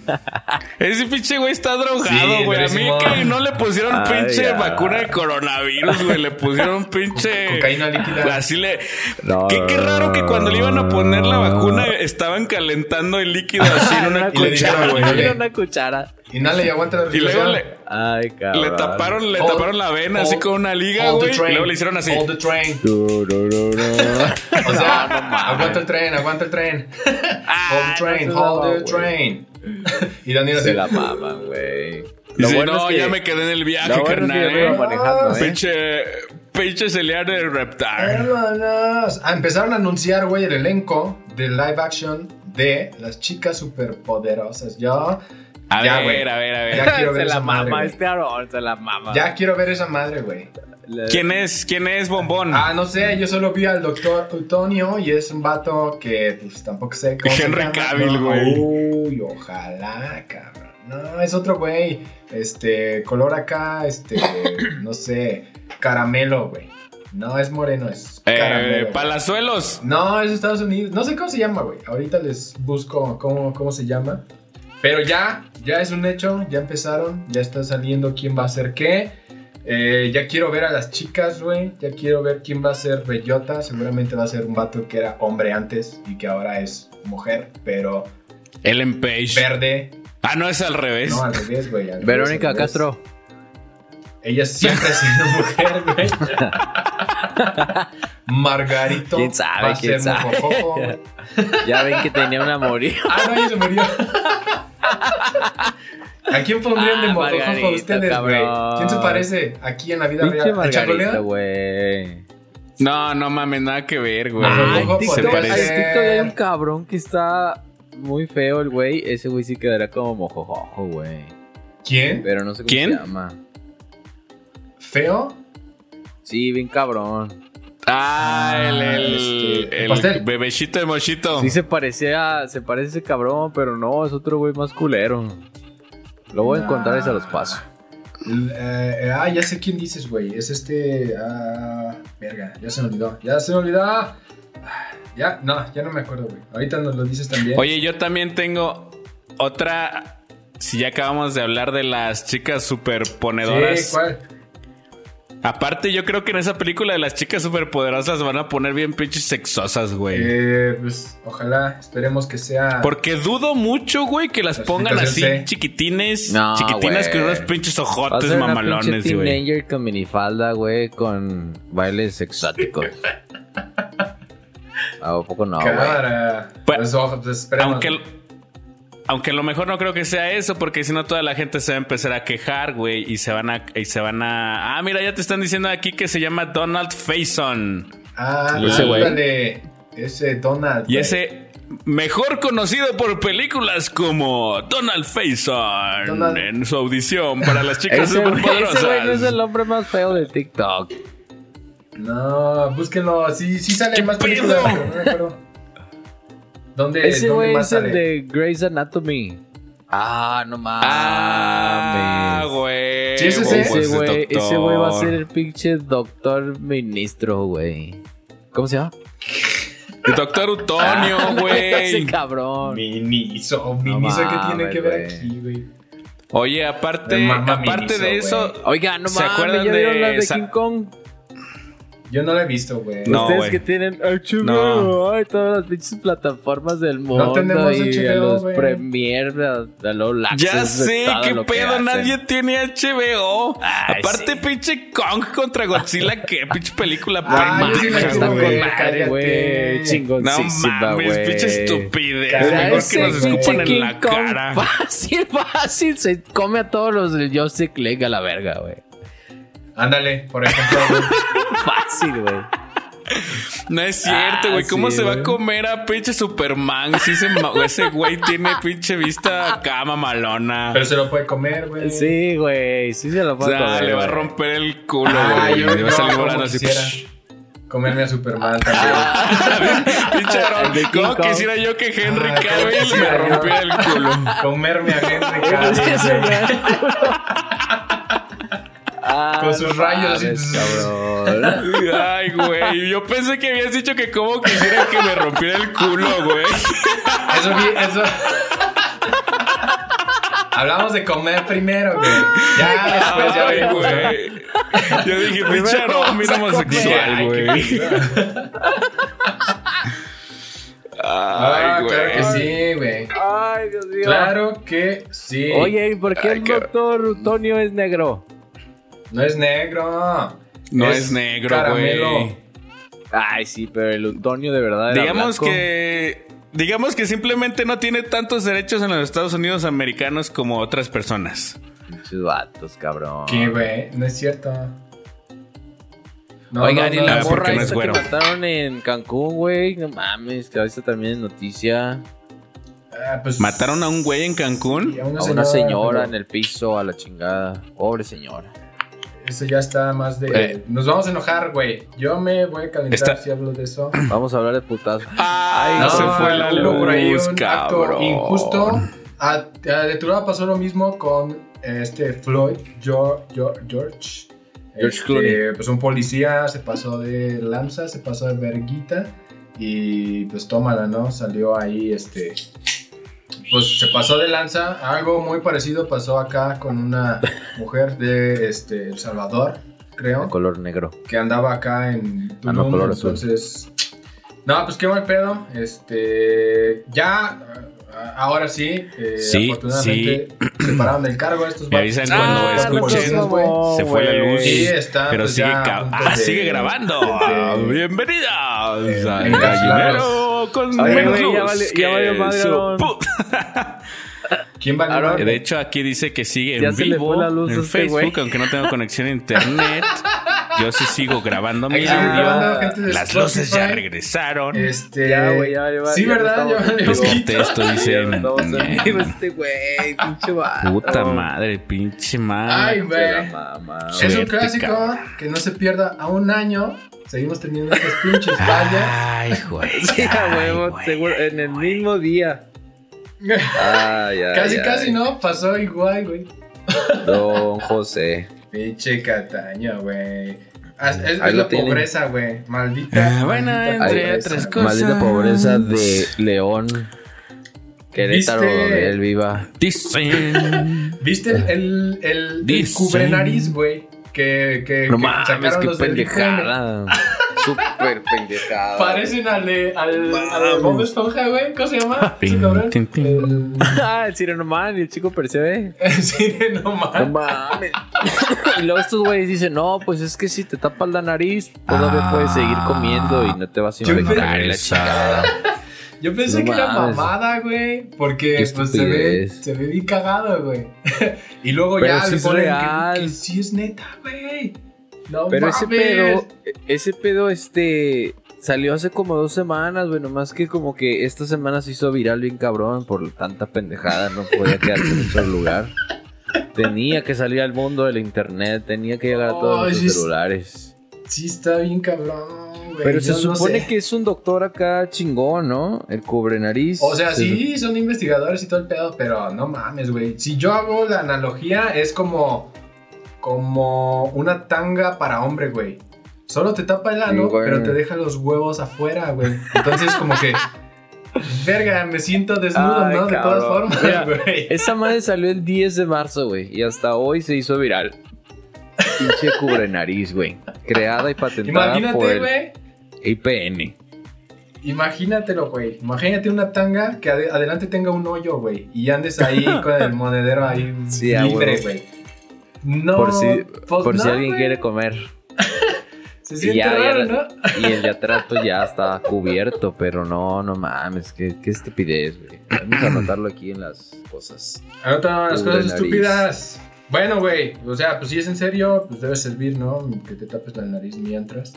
Ese pinche güey está drogado, Sí, güey. A mí que no le pusieron pinche ya. vacuna de coronavirus, güey. Le pusieron pinche. Cocaína líquida. Así le. No, qué, qué raro que cuando le iban a poner la vacuna estaban calentando el líquido así en una cuchara, güey. "Oye, Era una cuchara. Y nada, le aguanta la Y luego le, Ay, cabrón. le taparon, le Hold- taparon la vena así con una liga, güey. Y luego le hicieron así. Hold the train. O sea, No, no mames. aguanta el tren, aguanta el tren. Ah, hold the train, no hold the train. y Daniel así. Se la maman, güey. Y Lo dice, bueno no, es que- ya me quedé en el viaje, Lo bueno es que carnal. me iba eh". manejando, ¿eh? Pinche, pinche celular de Reptar. Ah, empezaron a anunciar, güey, el elenco de live action de las chicas superpoderosas. Yo A Ya, ver, güey. a ver, a ver. Ya quiero ver se la esa madre, mama güey. este Aaron, se la mama. ya quiero ver esa madre, güey. ¿Quién es, quién es Bombón? Ah, no sé, yo solo vi al doctor Utonio y es un vato que pues tampoco sé cómo se Henry llama. Cavill, No, güey. Uy, ojalá, cabrón. No, es otro güey. Este, color acá, este, no sé, caramelo, güey. No es moreno, es eh, caramelo. güey. Palazuelos. No, es Estados Unidos. No sé cómo se llama, güey. Ahorita les busco cómo, cómo se llama. Pero ya, ya es un hecho. Ya empezaron. Ya está saliendo quién va a ser qué. Eh, ya quiero ver a las chicas, güey. Ya quiero ver quién va a ser Bellota. Seguramente va a ser un vato que era hombre antes y que ahora es mujer. Pero Ellen Page. verde. Ah, no, es al revés. No, al revés, güey. Verónica revés. Castro. Ella siempre ha sido mujer, güey. Margarito. ¿Quién sabe, quién sabe? mojojojo. Ya ven que tenía un amorío. Ah, no, se murió. ¿A quién pondrían de Ah, motojojo Margarito, ustedes, güey? ¿Quién se parece aquí en la vida Pinche real? ¿A Chacolea? güey. No, no mames, nada que ver, güey. Mojojojo parece. en TikTok hay un cabrón que está muy feo el güey. Ese güey sí quedará como mojojojo, güey. ¿Quién? Pero no sé cómo ¿Quién? se llama. ¿Feo? Sí, bien cabrón. Ah, el, el, Este, el pastel. bebecito de mochito. Sí se parecía, se parece a ese cabrón, pero no, es otro güey más culero. Lo voy a encontrar y se los paso. Eh, eh, ah, ya sé quién dices, güey. Es este. Ah, verga, ya se me olvidó. Ya se me olvidó. Ah, Ya, no, ya no me acuerdo, güey. Ahorita nos lo dices también. Oye, yo también tengo otra. Si ya acabamos de hablar de las chicas superponedoras. Sí, ¿cuál? Aparte, yo creo que en esa película de las chicas superpoderosas van a poner bien pinches sexosas, güey. Eh, pues ojalá, esperemos que sea. Porque dudo mucho, güey, que las pongan así C. chiquitines, No, chiquitinas güey. con unos pinches Va a ojotes una mamalones, pinche güey. teenager con minifalda, güey, con bailes exóticos. ¿A poco no, güey? Cámara. Pues, Pues, ojo, pues, esperemos. Aunque, aunque a lo mejor no creo que sea eso, porque si no toda la gente se va a empezar a quejar, güey, y se van a, y se van a. Ah, mira, ya te están diciendo aquí que se llama Donald Faison. Ah, Ese güey. Ese Donald. Y ese mejor conocido por películas como Donald Faison Donald- en su audición para las chicas Ese güey ese güey no es superpoderosas. el hombre más feo de TikTok. No, búsquenlo. Sí, sí salen ¿Qué más pedo? películas, pero no me acuerdo. ¿Dónde, Ese güey es el de Grey's Anatomy. Ah, no mames. Ah, güey. Sí, ese es pues, ese güey, ese güey va a ser el pinche doctor ministro, güey. ¿Cómo se llama? El doctor Utonio, güey. Ese cabrón. Miniso. No Miniso que tiene mames, que ver aquí, güey. Oye, aparte, aparte Miniso, de eso. Oiga, no ¿Se mames, acuerdan ¿ya vieron de las de King Kong? Yo no la he visto, güey. No, Ustedes güey. que tienen HBO, No. ay, todas las pinches plataformas del mundo tenemos y a HBO, los güey. Premier, a, a los ya sé qué que pedo, nadie tiene HBO. Ay, Aparte, sí. pinche Kong contra Godzilla, qué pinche película Ah, yo sí está con madre, güey. No mames, pinche estupidez. Mejor que nos escupan en la Kong cara. Fácil, fácil. Se come a todos los del Justice League a la verga, güey. Ándale, por ejemplo. Fácil, güey. No es cierto, Ah, güey. ¿Cómo sí, se va a comer a pinche Superman? Si ese, güey tiene pinche vista acá mamalona. Pero se lo puede comer, güey. Sí, güey. Sí se lo O puedo sea, comer, le va a güey. romper el culo, Ah, güey. yo, Le va a salir volando así. comerme a Superman también. Pinche ¿Cómo quisiera yo que Henry Ah, Cavill me rompiera el culo? comerme a Henry Cavill. Ah, Con sus no rayos cabrón. Ay, güey. Yo pensé que habías dicho que cómo quisiera que me rompiera el culo, güey. Eso, eso. Hablamos de comer primero, güey. Ya después ya Ay. ¿no? güey. Yo dije, pinche Primero Aaron, mira homosexual, Ay, qué güey. Ah, Ay, claro que güey. sí, güey. Ay, Dios mío. Claro que sí. Oye, ¿y por qué Ay, el doctor Tonio es negro? No es negro. No es negro, güey. Ay, sí, pero el Antonio de verdad era Digamos blanco. que. Digamos que simplemente no tiene tantos derechos en los Estados Unidos americanos como otras personas. Pinches vatos, cabrón. ¿Qué, güey? No es cierto. No, Oigan, no, y la no, porque morra no es esta que mataron en Cancún, güey. No mames, que ahorita también es noticia. Ah, pues, Mataron a un güey en Cancún. sí, A una señora señora en el piso, a la chingada. Pobre señora. Eso ya está más de. Eh. Nos vamos a enojar, güey. Yo me voy a calentar Está- si hablo de eso. Vamos a hablar de putazo. Ay, No, se fue la hubo por ahí luz, un cabrón. acto injusto. A, a de tu lado pasó lo mismo con este Floyd George. George, George, George Este, Clooney. Pues un policía se pasó de lanza, se pasó de verguita. Y pues tómala, ¿no? Salió ahí este. Pues se pasó de lanza. Algo muy parecido pasó acá con una mujer de este, El Salvador, creo De color negro. que andaba acá en Ah, no, Tulum, color azul. entonces no pues qué mal pedo este ya ahora sí eh, Sí, afortunadamente se separaron del cargo estos Me avisan cuando Ah, escuchen. no mamón, Se fue la luz. Sí, está, Pero pues, sigue, ah, de- sigue grabando. de- Bienvenidas Eh, al. Gallinero con Oye, menos güey, ya vale- ya valió madre, Aaron. quién va a De hecho, aquí dice que sigue Ya en se le vivo fue la luz a en este Facebook, güey. aunque no tengo conexión a internet. Yo sí sigo grabando mi sigue audio. grabando gente de Las luces ya Spotify. regresaron. este Ya, güey, ya, ya, sí ya verdad ya valió. Estamos en "Mm, vivo, este güey, pinche vato. Puta madre, pinche madre. ay Se güey la mama, es un Suerte, clásico cabrón. que no se pierda a un año seguimos teniendo estas pinches fallas Ay, güey. Sí, a huevo, seguro, en el mismo día. Ay, ay, casi ay. casi no pasó igual güey Don José. Pinche Cataño, güey. Es, es- la tienen. pobreza, güey. Maldita. Ah, bueno, maldita entre pobreza. otras cosas. Maldita pobreza de León. Querétaro, él viva. Dicen. ¿Viste el, el, el, el Dicen. cubre nariz, güey? Que, que, No que mames, sacaron qué los pendejada. Súper pendejada. Parecen al de, al, al. Bob Esponja, güey. ¿Cómo se llama? Tin, cabrón. tin, tin. Ah, el Sireno Man y el chico percebe. El, el sireno No man. mames. y luego estos güeyes dicen, no, pues es que si te tapas la nariz, todavía Ah. puedes seguir comiendo y no te vas a infectar la chingada. Yo pensé No que era mamada, güey. Porque pues se ve, se ve bien cagado, güey. y luego Pero ya sí le es ponen que- real. Que, sí es neta, güey. No Pero ese pedo, ese pedo, este, salió hace como dos semanas, güey, nomás que como que esta semana se hizo viral bien cabrón por tanta pendejada, no podía quedarse en un solo lugar. Tenía que salir al mundo del internet, tenía que llegar a todos los es- celulares. Sí está bien cabrón, güey. Pero se no supone sé. que es un doctor acá chingón, ¿no? El cubre nariz. O sea, sí, son investigadores y todo el pedo, pero no mames, güey. Si yo hago la analogía, es como. Como una tanga para hombre, güey. Solo te tapa el ano, Sí, pero te deja los huevos afuera, güey. Entonces, como que. Verga, me siento desnudo, Ay, ¿no? De todas formas, güey. Esa madre salió el 10 de marzo, güey, y hasta hoy se hizo viral. Pinche cubre nariz, güey. Creada y patentada por Imagínate, el güey. IPN. Imagínatelo, güey. Imagínate una tanga que ade- adelante tenga un hoyo, güey. Y andes ahí con el monedero ahí Sí, libre, güey. No, Por si, pues por si alguien quiere comer. Se siente ya, ya raro, la- ¿no? Y el de atrás pues ya está cubierto, pero no, no mames, qué, qué estupidez, güey. Vamos a anotarlo aquí en las cosas. Anota las cosas nariz. estúpidas. Bueno, güey. O sea, pues si es en serio, pues debe servir, ¿no? Que te tapes la nariz mientras.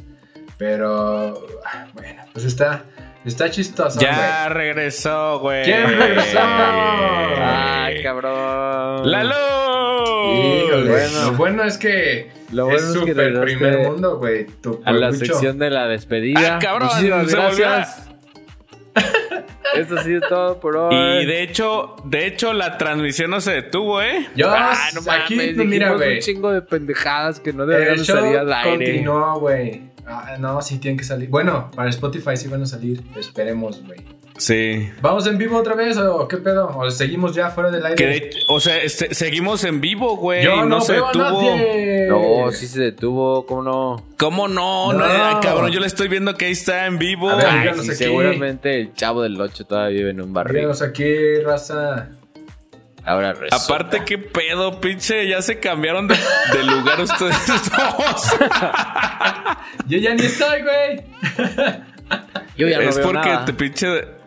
Pero, ah, bueno, pues está, está chistoso, Ya regresó, güey. ¿Quién regresó? Ay, cabrón. ¡Lalo! Híjole, Bueno. Lo bueno es que Lo es bueno es que súper regresaste primer mundo, güey. A la sección de la despedida. Ah, cabrón, Muchísimas gracias. Esto ha sido todo por hoy. Y de hecho, de hecho, la transmisión no se detuvo, ¿eh? Yo, Ah, no aquí, mames, pues, mira, güey. un chingo de pendejadas que no deberían salir al aire. continuó, güey. Ah, no, sí tienen que salir. Bueno, para Spotify sí van a salir. Esperemos, güey. Sí. ¿Vamos en vivo otra vez o qué pedo? ¿O seguimos ya fuera del aire? Que de- o sea, este, seguimos en vivo, güey. Yo no, se detuvo. nadie. No, sí se detuvo, ¿cómo no? ¿Cómo no? No. cabrón, yo le estoy viendo que ahí está en vivo. A ver, Ay, díganos sí, aquí. seguramente el chavo del 8 todavía vive en un barril. Míranos aquí, raza. Ahora resulta. Aparte, qué pedo, pinche, ya se cambiaron de, de lugar ustedes dos. Yo ya ni estoy, güey. yo ya no es veo porque nada. te pinche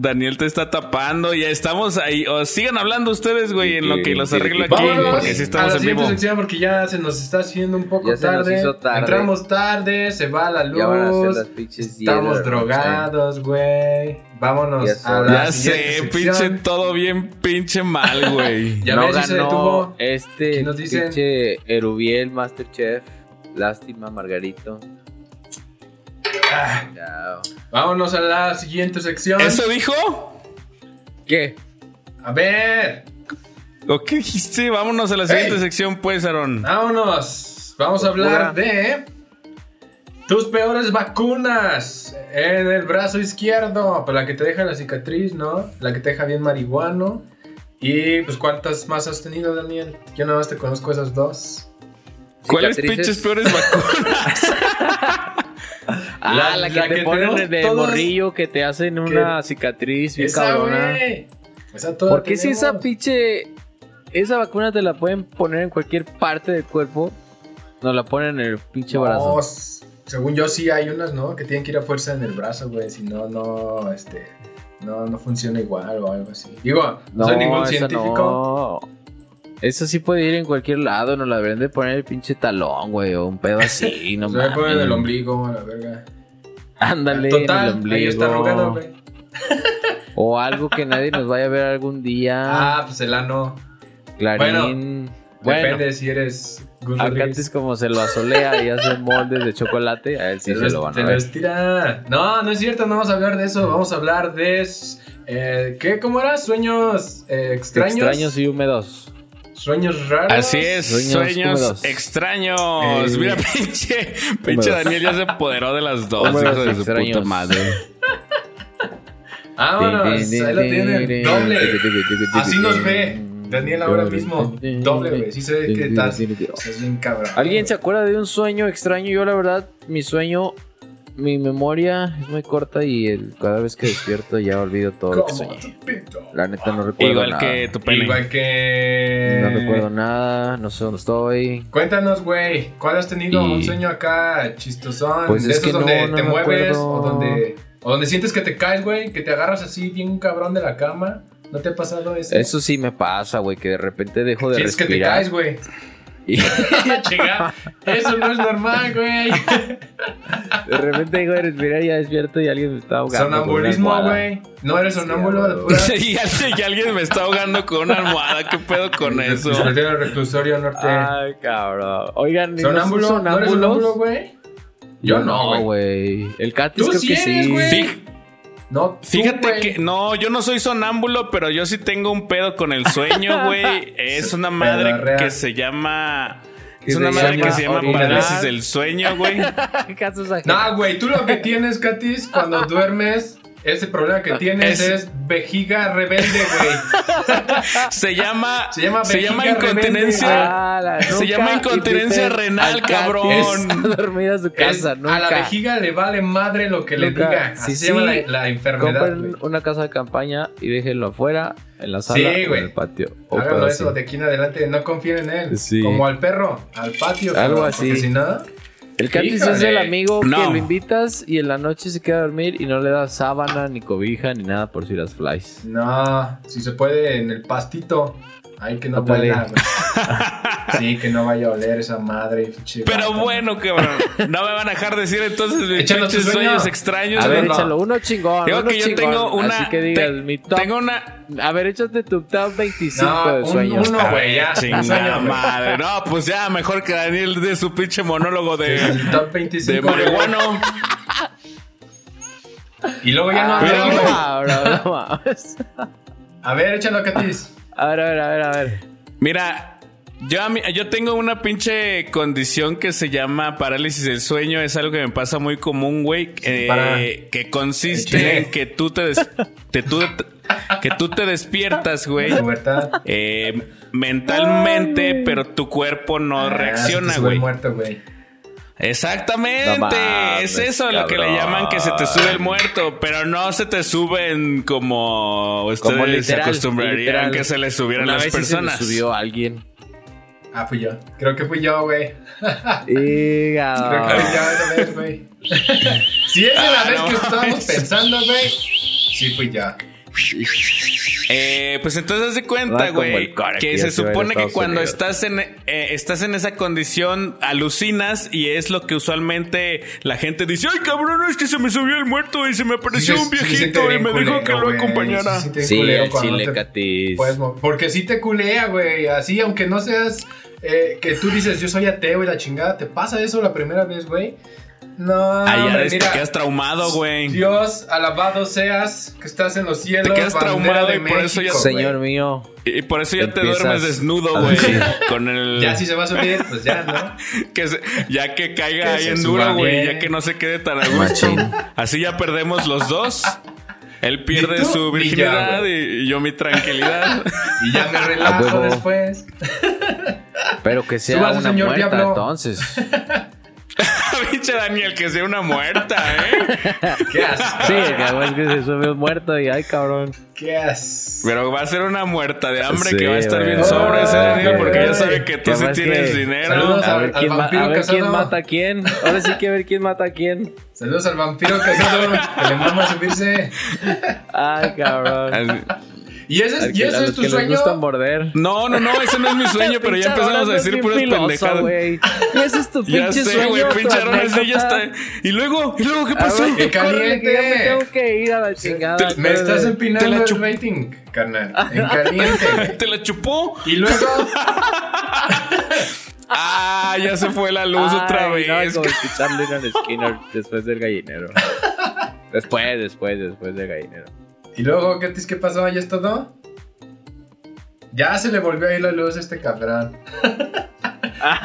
Daniel te está tapando. Ya estamos ahí. O sigan hablando ustedes, güey, en lo que los arreglo aquí. Porque sí a estamos la en siguiente vivo. sección porque ya se nos está haciendo un poco tarde. Entramos tarde, se va la luz. Ya van a ser las pinches 10 de la Estamos drogados, güey. Vámonos Ya a la Ya sé, sección. pinche todo bien pinche mal, güey. Ya no ves ganó este ¿Qué nos pinche Erubiel Masterchef. Lástima, Margarito. Ah, Chao. vámonos a la siguiente sección. ¿Eso dijo? ¿Qué? A ver, ¿O qué dijiste? Vámonos a la siguiente Ey. sección, pues, Aaron. vámonos. Vamos a hablar fuera. de tus peores vacunas en el brazo izquierdo. Pues la que te deja la cicatriz, ¿no? La que te deja bien marihuano. Y pues cuántas más has tenido, Daniel. Yo nada más te conozco esas dos. ¿Cuáles pinches peores vacunas? Ah, La- la, que la te que ponen de todos- morrillo que te hacen una cicatriz bien Esa, cabrona. Esa ¿Por qué si esa pinche. Esa vacuna te la pueden poner en cualquier parte del cuerpo? Nos la ponen en el pinche No, brazo. según yo sí hay unas, ¿no? Que tienen que ir a fuerza en el brazo, güey. Si no, no, este, no, no funciona igual o algo así. Digo, no, soy ningún científico. no. Esa sí puede ir en cualquier lado, nos la deberían de poner el pinche talón, güey, o un pedo así, no Se me pone en el mames. ombligo, a la verga. Ándale, en el Total, ombligo. ahí está arrugado, güey. O algo que nadie nos vaya a ver algún día. Ah, pues el ano. Clarín. Bueno, Depende si eres antes como se lo asolea y hace moldes de chocolate, a él sí Se se, lo, van se a ver. No, no es cierto, no vamos a hablar de eso. Vamos a hablar de. eh, ¿Qué? ¿Cómo era? ¿Sueños eh, extraños? Extraños y húmedos. ¿Sueños raros? Así es, Sueños extraños. Eh. Mira, pinche, pinche. Daniel ya se apoderó de las dos, Húmedos hijo de su extraños. puta madre. Vámonos, ahí lo tienen. Doble. Así nos ve Daniel ahora mismo. Doble, güey. Sí se ve que estás. Estás bien cabrón. ¿Alguien se acuerda de un sueño extraño? Yo la verdad, mi sueño, mi memoria es muy corta y el- cada vez que despierto ya olvido todo lo que soñé. La neta no recuerdo Igual nada. que tu pene. Igual que. No recuerdo nada, no sé dónde estoy. Cuéntanos, güey. ¿Cuál has tenido? Y- ¿Un sueño acá chistosón? Pues de es esos que no, donde no te me mueves acuerdo. o donde O donde sientes que te caes, güey, que te agarras así bien cabrón de la cama. ¿No te ha pasado eso? Eso sí me pasa, güey, que de repente dejo de Sientes que te respirar. caes, güey. Y Chinga, eso no es normal, güey. de repente dejo de respirar y ya despierto y alguien me está ahogando. con una Sonambulismo, güey. No eres sonámbulo Sí, y, alguien, me está ahogando con una almohada. ¿Qué pedo con eso? Se metieron al reclusorio norte. Ay, cabrón. Oigan, ¿y no son ¿Sonámbulo? ¿No eres sonámbulo, güey? Yo no, güey. El Catis Tú creo sí que eres, sí. güey. Fí- No, Fíjate que no, yo no soy sonámbulo, pero yo sí tengo un pedo con el sueño, güey. Es una madre Pedorrea. que se llama. Es una madre llama que se llama parálisis del sueño, güey. No, güey, tú lo que tienes, Katis, cuando duermes, ese problema que tienes Es- es, vejiga rebelde, güey. Se llama. Se llama Se llama incontinencia. Ah, Se llama incontinencia renal, cabrón. a dormir a su Es- casa, a nunca. la vejiga le vale madre lo que le Nunca. diga. Sí, Así se sí. llama la, la enfermedad, Compren una casa de campaña y déjenlo afuera, en la sala Sí, o en el patio. O Háganlo eso así. de aquí en adelante, no confíen en él. Sí. Como al perro, al patio. Algo cabrón, así. Porque si no, El Catis es el amigo No. que lo invitas y en la noche se queda a dormir y no le das sábana, ni cobija, ni nada por si las flies. no, si se puede en el pastito. Ay, que no huela. Sí, que no vaya a oler esa madre. pinche Pero bueno, cabrón. No me van a dejar decir entonces mis pinches sueño. sueños extraños. A ver, no. échalo, uno chingón. Digo uno que yo chingón, tengo una. Así que digas, te- mi top. Tengo una. A ver, échate tu top 25 No, de un- sueños. uno, güey, ya. Chinga Sueño, güey. madre. No, pues ya, mejor que Daniel de su pinche monólogo de, El top 25. de marihuano. Y luego ya no Ah, habla, Pero- güey. cabrón, no mames. A ver, échalo, Katis. A ver, a ver, a ver, a ver. Mira, yo, a mí- yo tengo una pinche condición que se llama parálisis del sueño. Es algo que me pasa muy común, güey. eh, que consiste en que tú te, des- te- tú- que tú te despiertas, güey. Eh, mentalmente, pero tu cuerpo no Ah, reacciona, sube güey. muerto, güey. Exactamente, No mames, es eso lo que le llaman que se te sube el muerto, pero no se te suben como ustedes Como se literal, acostumbrarían literal. que se les subieran Una las vez sí se me personas. subió alguien. Ah, fui yo. Creo que fui yo, güey. Creo que fui yo esa vez, güey. si es de la Ah, vez no que estábamos pensando, güey. Sí, fui yo. Eh, pues entonces haz de cuenta, güey, que se supone que cuando Unidos. estás en eh, estás en esa condición alucinas y es lo que usualmente la gente dice, ay cabrón, es que se me subió el muerto y se me apareció Sí, un sí, sí, viejito y me dijo que lo acompañara. Sí, el chile no te Porque sí te culea, güey. Así, aunque no seas. eh, que tú dices, yo soy ateo y la chingada. ¿Te pasa eso la primera vez, güey? No, Ay, ya hombre, ves, te mira. quedas traumado, güey. Dios, alabado seas, que estás en los cielos. quedas bandera traumado de y por eso ya- Señor mío. Y por eso ya te duermes desnudo, güey. Con el. Ya si se va a subir, pues ya, ¿no? que se- ya que caiga Que ahí en duro, güey. Ya que no se quede tan a gusto. Así ya perdemos los dos. Él pierde tú, su virginidad y, y yo mi tranquilidad. Y ya me relajo después. Pero que sea una señor muerta, Diablo. entonces. Pinche Daniel, que sea una muerta, ¿eh? ¿Qué asco? Sí, que güey, que se sube un muerto y ay, cabrón. ¿Qué asco? Pero va a ser una muerta de hambre Sí, que va a estar bien sobre ese Ay, Daniel porque ya sabe que tú sí tienes que- dinero. Saludos A al- ver, quién, ma- vampiro a ver quién mata a quién. Ahora sí que ver quién mata a quién. Saludos al vampiro casado que le mama subirse. Ay, cabrón. Así- ¿Y ese, y ese es tu sueño? gusta morder. No, no, no, ese no es mi sueño, pero ya empezamos a decir puras filoso, pendejadas. güey. Y ese es tu Ya pinche sé, sueño. güey, pinche Aaron ese ya está. Y luego, ¿y luego qué pasó? ver, ¡Qué córrele, que ya me caliente! tengo que ir a la chingada. Te- Me estás empinando Te la el rating, carnal. En caliente. ¿Te la chupó? Y luego, Ah, ya se fue la luz Ay, otra no, vez. como escuchar Leonard Skinner después del gallinero. Después, después, después del gallinero. Y luego, ¿qué, ¿qué pasó? ¿Ya es todo? Ya se le volvió a ir la luz a este cabrón.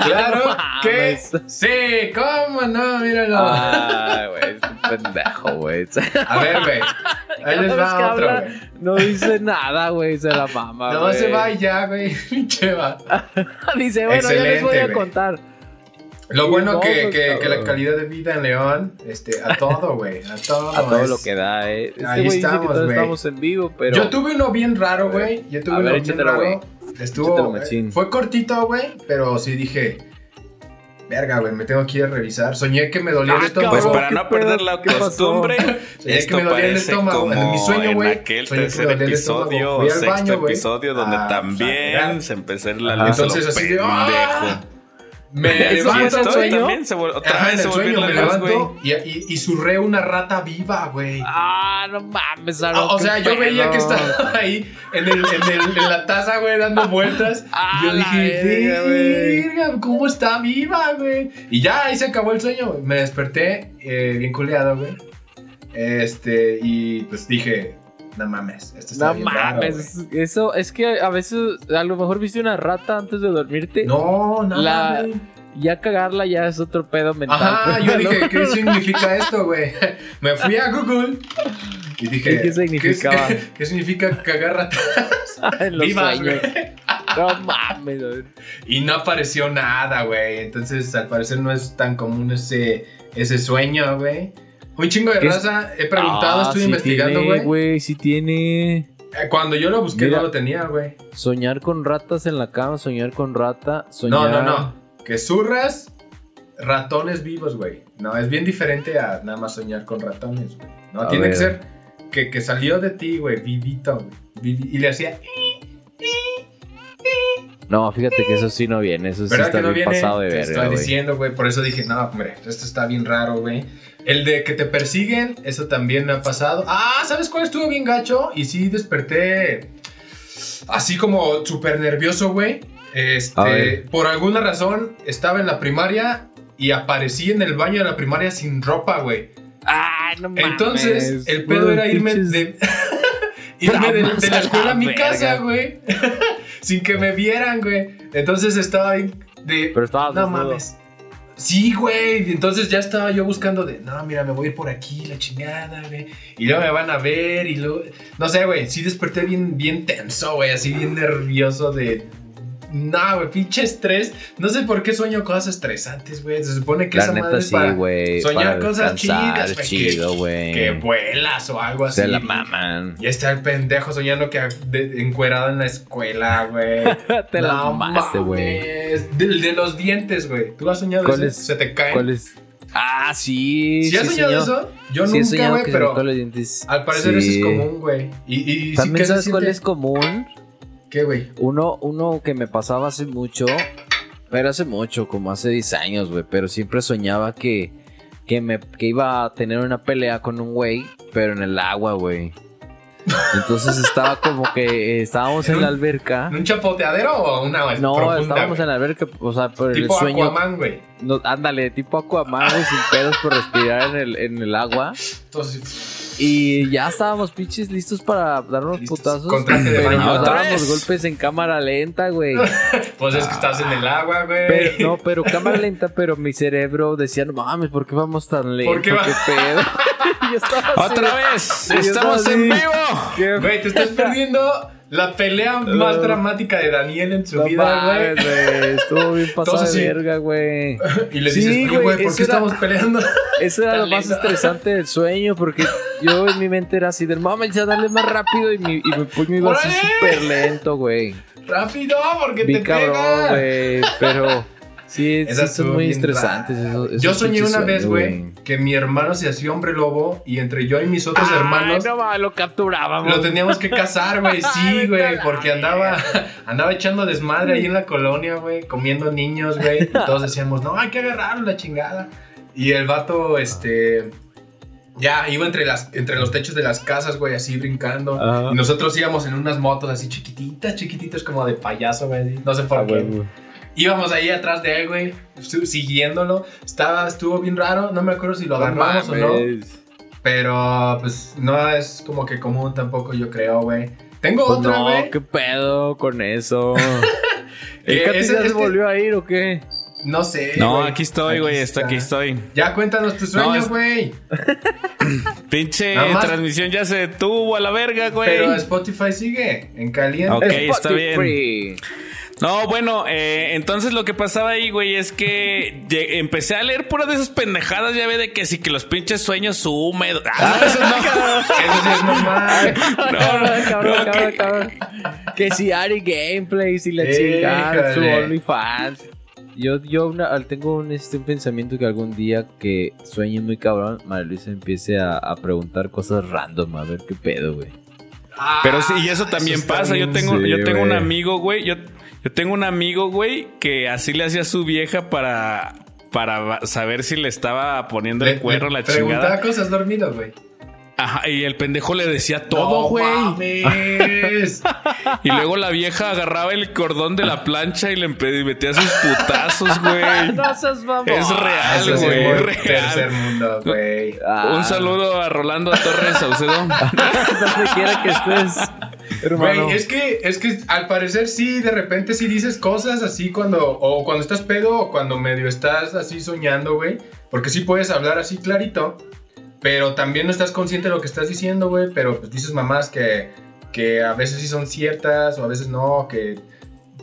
Claro no que mames. sí, ¿cómo no? Míralo. Ay, güey, es un pendejo, güey. A ver, güey. Ahí les va otro, güey. No dice nada, güey, se la mama, No güey. se va y ya, güey. Dice, bueno, ya les voy Excelente, a güey. contar. Lo bueno que, vamos, que, que la calidad de vida en León, este, a todo, güey. A todo. A todo es- lo que da, eh. Este Ahí que estamos, todos güey. estamos en vivo, pero. Yo tuve uno bien raro, güey. Yo tuve A ver, uno bien échatelo, raro. güey. Estuvo. Échatelo. Fue cortito, güey. Pero sí dije. verga, güey, me tengo que ir a revisar. Soñé que me dolía el Ah, estómago. Pues para ¿qué no perder la costumbre, Soñé que esto me dolía el estómago. como En mi sueño, en güey, aquel soñé que me tercer el episodio o sexto baño, episodio donde a también sacar. se empezó la luz a lo entonces así de, pendejo. ¡ah! Me ¿Eso fue levanto, el sueño? también se otra Ajá, vez se sueño me levanto y, y, y surré una rata viva, güey. Ah, no mames, Aaron, Ah, o sea, yo veía que estaba ahí en, el, en, el, en la taza, güey, dando vueltas. Ah, y yo dije, verga, ¿cómo está viva, güey? Y ya ahí se acabó el sueño. Me desperté eh, bien culeado, güey. Este, y pues dije, no mames, esto está No bien raro, mames, eso es que a veces a lo mejor viste una rata antes de dormirte. No, no, La- güey. Ya cagarla ya es otro pedo mental. Ajá, yo no- dije, ¿qué significa esto, güey? Me fui a Google y dije, ¿Y qué significaba? ¿Qué, qué significa cagar ratas en los vivas, sueños. No mames. Y no apareció nada, güey. Entonces, al parecer no es tan común ese, ese sueño, güey. Un chingo de raza, he preguntado, Ah, estoy sí investigando, güey. güey, sí tiene. Eh, Cuando yo lo busqué Mira. no lo tenía, güey. Soñar con ratas en la cama, soñar con rata, soñar. No, no, no. Que zurras ratones vivos, güey. No, es bien diferente a nada más soñar con ratones, güey. No, A tiene que ver. ser que, que salió de ti, güey, vivito, güey. Y le hacía... No, fíjate que eso sí no viene, eso sí ¿Verdad está que no bien viene? pasado de Te verga, estoy diciendo, güey. Por eso dije, no, hombre, esto está bien raro, güey. El de que te persiguen, eso también me ha pasado. Ah, ¿sabes cuál estuvo bien gacho? Y sí desperté así como súper nervioso, güey. Este, por alguna razón estaba en la primaria y aparecí en el baño de la primaria sin ropa, güey. Ay, no mames. Entonces, el pedo era irme pinches- de, irme de, la escuela la a mi verga. casa, güey. Sin que me vieran, güey. Entonces estaba ahí de. Pero estabas No desnudo. mames. Sí, güey. Entonces ya estaba yo buscando de. No, mira, me voy a ir por aquí, la chingada, güey. Y luego me van a ver y luego. No sé, güey. Sí desperté bien, bien tenso, güey. Así bien nervioso de. No, güey, pinche estrés. No sé por qué sueño cosas estresantes, güey. Se supone que La esa madre es sí, para soñar para cosas chidas, güey, chido, que- güey. que vuelas o algo así. Se la maman. Y está el pendejo soñando que de- encuerado en la escuela, güey. Te la mamaste, güey. Del de los dientes, güey. ¿Tú has soñado ¿Cuál eso? es? Se te caen. ¿Cuál es? Ah, sí. ¿Sí has soñado eso? Yo sí nunca, güey, pero caen los dientes. al parecer eso es común, güey. Y, y También ¿qué se sabes cuál es común. ¿Qué, güey? Uno, uno que me pasaba hace mucho, pero hace mucho, como hace 10 años, güey, pero siempre soñaba que, que, me, que iba a tener una pelea con un güey, pero en el agua, güey. Entonces estaba como que estábamos en la alberca. ¿En un chapoteadero o una No, profunda, estábamos en la alberca, o sea, por Tipo el sueño. Aquaman, güey. no, ándale, tipo Aquaman, güey, sin pedos por respirar en el, en el agua. Entonces, Y ya estábamos pinches listos para darnos Listos, putazos. con traje de pero baño. nos ¿Otra dábamos vez? golpes en cámara lenta, güey. pues es que estás en el agua, güey. Pero, no, pero cámara lenta, pero mi cerebro decía, no mames, ¿por qué vamos tan lento? ¿Por qué va- pedo? Así, Otra vez, estamos en vivo. ¿qué Güey, te estás perdiendo la pelea más dramática de Daniel en su No vida, güey. Estuvo bien pasado Todos de verga, güey. Y le Sí, dices, "Oye, güey, ¿por qué era- estamos peleando? Eso era lo más estresante del sueño, porque yo en mi mente era así del mames, ya dale más rápido y mi, y mi puño iba así súper lento, güey. ¡Rápido! Porque Bien te cabrón, pega. güey. Pero sí, sí Esa son muy estresantes. Yo soñé una vez, güey, que mi hermano se hacía hombre lobo y entre yo y mis otros hermanos no lo capturábamos. lo teníamos que cazar, güey. Sí, güey, porque andaba, andaba echando desmadre ahí en la colonia, güey, comiendo niños, güey. Y todos decíamos, no, hay que agarrarlo, la chingada. Y el vato, este. Ya iba entre, las, entre los techos de las casas, güey, así brincando. Y nosotros íbamos en unas motos así chiquititas, chiquititas, como de payaso, güey. No sé por Ah, qué. güey. Íbamos ahí atrás de él, güey, siguiéndolo. Estaba, estuvo bien raro, no me acuerdo si lo No agarramos o no. Pero, pues, no es como que común tampoco, yo creo, güey. Tengo Pues otra, no, güey. qué pedo con eso. ¿El Eh, Katy ya se este- volvió a ir o qué? No sé. No, aquí estoy, güey. Está. aquí estoy. Ya cuéntanos tus No, sueños, es- güey. Pinche transmisión ya se detuvo a la verga, güey. Pero Spotify sigue en caliente. Ok, Es está bien. No, bueno, eh, entonces lo que pasaba ahí, güey, es que empecé a leer pura de esas pendejadas, ya ve, de que sí que los pinches sueños húmedos. Ah, no, eso no. Eso es normal. No, cabrón, no, cabrón, no, cabrón, que- cabrón. Que si Ari Gameplays y la chingada, su OnlyFans. yo, yo una- al- tengo un, este, un pensamiento que algún día que sueñe muy cabrón, María Luisa empiece a, a preguntar cosas random, a ver qué pedo, güey. Pero sí, y eso también pasa. Yo tengo, sí, yo tengo un amigo, güey. Yo, yo tengo un amigo, güey, que así le hacía a su vieja para, para saber si le estaba poniendo el cuerno la Preguntaba chingada. cosas dormido, güey. Ajá, y el pendejo le decía todo, No güey. mames. y luego la vieja agarraba el cordón de la plancha y le metía sus putazos, güey. No seas mamón. Es real, güey. Tercer real. mundo, güey. Ah, Un saludo a Rolando Torres Saucedo. Donde quiera que estés, hermano. Güey, es que, es que al parecer sí, de repente sí dices cosas así cuando, o cuando estás pedo o cuando medio estás así soñando, güey. Porque sí puedes hablar así clarito, pero también no estás consciente de lo que estás diciendo, güey. Pero pues dices mamás que, que a veces sí son ciertas o a veces no, que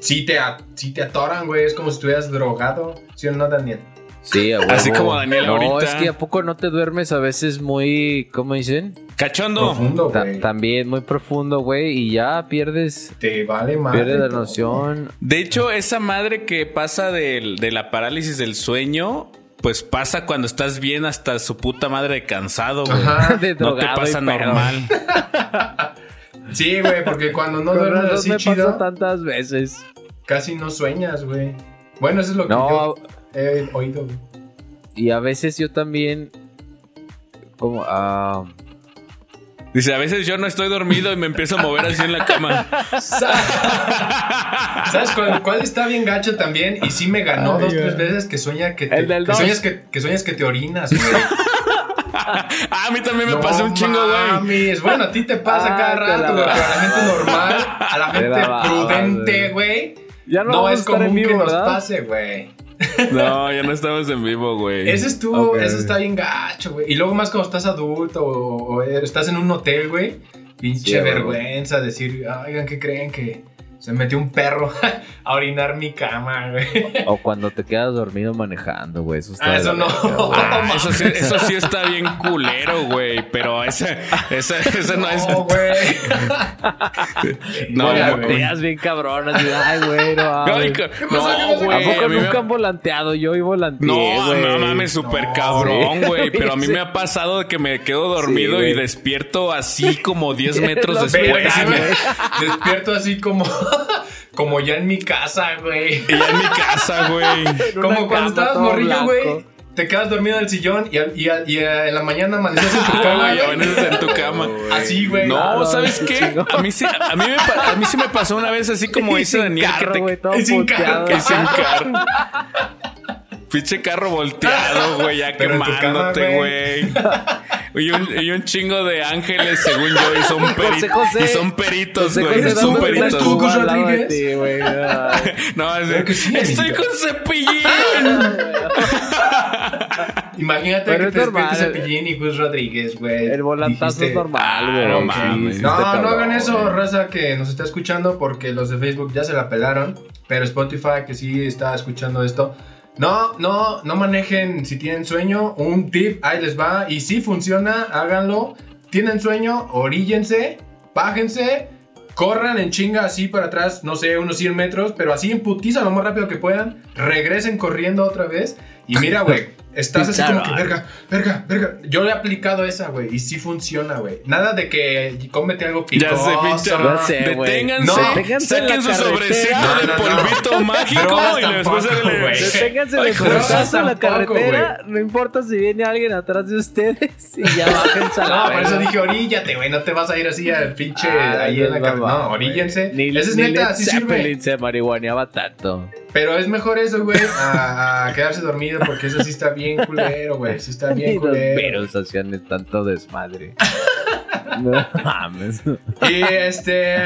sí te, a- sí te atoran, güey. Es como si estuvieras drogado, ¿sí o no, Daniel? Sí, a huevo. Así como Daniel no, ahorita. es que a poco no te duermes a veces muy, ¿cómo dicen? Cachondo. Profundo, Ta- güey. también muy profundo, güey, y ya pierdes, Te vale más. pierdes la noción. De hecho, esa madre que pasa del- de la parálisis del sueño, pues pasa cuando estás bien hasta su puta madre de cansado, güey. Ajá. de No te pasa normal. Sí, güey, porque cuando no duermes así me chido, pasó tantas veces. casi no sueñas, güey. Bueno, eso es lo que No, yo he oído, güey. y a veces yo también, como, ah, Dice, a veces yo no estoy dormido y me empiezo a mover así en la cama. ¿Sabes cuál, cuál está bien gacho también? Y sí me ganó Ay, dos, tres veces que sueña que te, El del que dos. sueñas que, que sueñas que te orinas, güey. Ah, a mí también me No pasa un chingo, güey. Bueno, a ti te pasa Ah, cada rato, güey. Pero a la gente normal, a la Te gente prudente, güey. Ya no, No, vamos a es estar en común vivo, que nos pase, güey. No, ya no estamos en vivo, güey. Ese estuvo, Ok. eso está bien gacho, güey. Y luego más cuando estás adulto o, o estás en un hotel, güey. Pinche Sí, güey. vergüenza decir, oigan, ¿qué creen que se metió un perro a orinar mi cama, güey? O cuando te quedas dormido manejando, güey. Eso está Ah, eso no. güey. Ah, eso, sí, eso sí está bien culero, güey. Pero ese, ese, ese no es. No, güey. No. Volteas bien cabrón, así, ay, güey, no. Ay, ¿Qué ca- pasó? ¿Qué No, güey. ¿A poco a mí me- nunca han volanteado? Yo y volanteé, No, güey. no mames, súper No, cabrón, sí. güey. Pero a mí Sí. me ha pasado de que me quedo dormido Sí, y güey. despierto así como 10 metros después. Y, me-. Despierto así como, como ya en mi casa, güey. y ya en mi casa, güey. Como cuando estabas morrillo, güey. Te quedas dormido en el sillón y, y, y a- en la mañana amaneces en tu cama, güey. amaneces en tu cama. Así, güey. No, ¿sabes qué. A mí, sí, a, mí me, a mí sí me pasó una vez así como Y dice Daniel carro, que te güey, todo y sin puteado. carro. y sin carro. Pinche carro volteado, güey, ya Pero quemándote, güey. Y un, y un chingo de ángeles, según yo, y son, peri- José. y son peritos, güey. Son ¿tú? dándole ¿Eres peritos. ti, güey. Ay. No, es sí, estoy con cepillín. Imagínate Pero que es te despiertes normal. Cepillín y Gus Rodríguez, güey. El volantazo Dijiste, es normal, güey. "Ah, no Sí, mames". sí No, no hagan eso, güey. raza que nos está escuchando, porque los de Facebook ya se la pelaron. Pero Spotify, que sí está escuchando esto. No, no, no manejen si tienen sueño. Un tip, ahí les va. Y si funciona, háganlo. Tienen sueño, oríllense, bájense, corran en chinga así para atrás, no sé, unos 100 metros, pero así en putiza lo más rápido que puedan. Regresen corriendo otra vez. Y mira, güey, estás así como que, verga, verga, verga. Yo le he aplicado esa, güey, y sí funciona, güey. Nada de que cómete algo Ya picoso. sé, pinche. Ya sé, güey. Deténganse, No, deténganse saquen su sobrecito de No, no, no. polvito mágico y después güey. Deténganse de en la carretera. No importa si viene alguien atrás de ustedes. Y ya bájense a la No, por eso dije oríllate, güey. No te vas a ir así al pinche Ah, ahí en la no carretera. No, oríllense. Ni, Esa es ni neta, Led así sirve. Zeppelin se marihuaneaba tanto. Pero es mejor eso, güey, a, a quedarse dormido porque eso sí está bien culero, güey. Sí está bien culero. veros hacían tanto desmadre. no mames. Y este.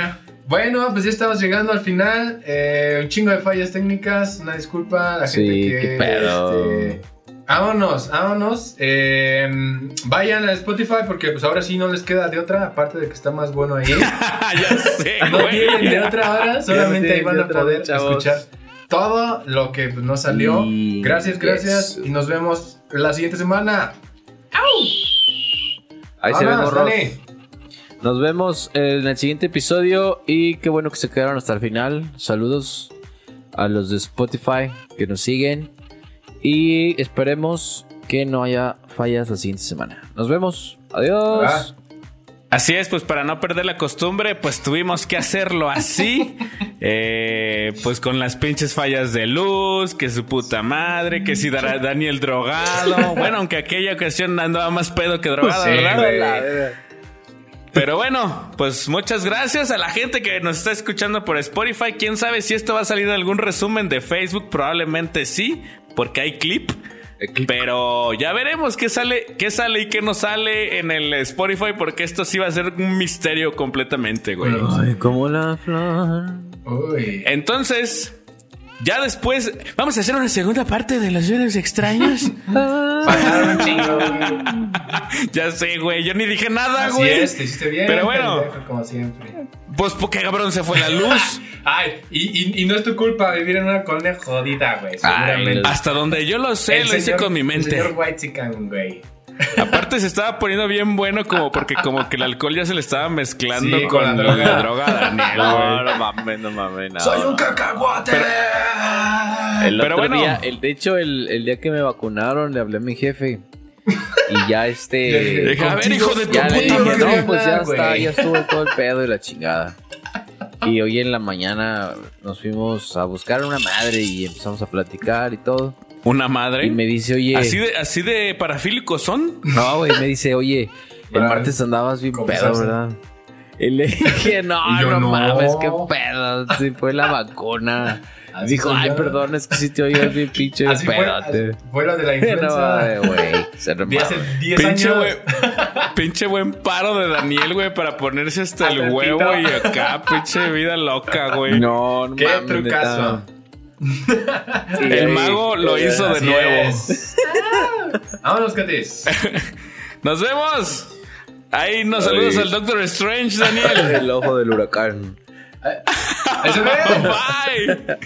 Bueno, pues ya estamos llegando al final. Eh, un chingo de fallas técnicas. Una disculpa a la Sí, gente que. qué pedo. este, vámonos, vámonos. Eh, vayan a Spotify porque pues ahora sí no les queda de otra, aparte de que está más bueno ahí. ya sé, No tienen de otra hora, solamente ahí van a poder chavos. escuchar todo lo que nos salió. Y- Gracias, gracias. Y nos vemos la siguiente semana. Ahí se ven, morros. dale. Nos vemos en el siguiente episodio. Y qué bueno que se quedaron hasta el final. Saludos. a los de Spotify que nos siguen. Y esperemos que no haya fallas la siguiente semana. Nos vemos. Adiós. Ah. Así es, pues para no perder la costumbre, pues tuvimos que hacerlo así. Eh, pues con las pinches fallas de luz, que su puta madre, que si Dara- Daniel drogado. Bueno, aunque aquella ocasión andaba más pedo que drogado, Sí, ¿verdad? Pero bueno, pues muchas gracias a la gente que nos está escuchando por Spotify. Quién sabe si esto va a salir en algún resumen de Facebook, probablemente sí, porque hay clip. Pero ya veremos qué sale, qué sale y qué no sale en el Spotify, porque esto sí va a ser un misterio completamente, güey. Ay, como la flor. Uy. Entonces, ya después, vamos a hacer una segunda parte de los sueños extraños. Pasaron un chingo, güey. ya sé, güey, yo ni dije nada, Así güey. es, te hiciste bien. Pero bueno. pendejo, como siempre. Pues porque cabrón se fue la luz. Ay, y, y, y no es tu culpa vivir en una colonia jodida, güey. Seguramente. los- Hasta donde yo lo sé, El lo hice señor- con mi El mente. señor Whitezican, güey. Aparte se estaba poniendo bien bueno como porque como que el alcohol ya se le estaba mezclando Sí, con, con la la droga. a Daniel, No, mames, no mames. no. ¡Soy un cacahuate! El Pero otro bueno. día, el, de hecho, el, el día que me vacunaron, le hablé a mi jefe. Y ya este. A ver, hijo de tu ya puta dije, madre. no, pues ya está, ya estuvo todo el pedo y la chingada. Y hoy en la mañana nos fuimos a buscar una madre y empezamos a platicar y todo. Una madre. Y me dice, oye. Así de, así de parafílicos son. No, güey, me dice, oye, el martes andabas bien ¿cómo pedo? ¿verdad? Y le dije, no, yo, no, no. mames, qué pedo. Si fue la vacuna. Así Dijo, ay, perdón, es que si te oyes bien pinche Así fue, pedote. así fue lo de la No, influenza. güey, se de hace remama. 10 Pinche años. güey. Pinche buen paro de Daniel, güey, para ponerse hasta el huevo y acá, pinche vida loca, güey. No, no Qué mames, trucazo. neta. El mago lo hizo de nuevo. es. Vámonos, Catis. Nos vemos. Ahí nos saludos Ay. al Doctor Strange, Daniel. El ojo del huracán. Eso es. Bye.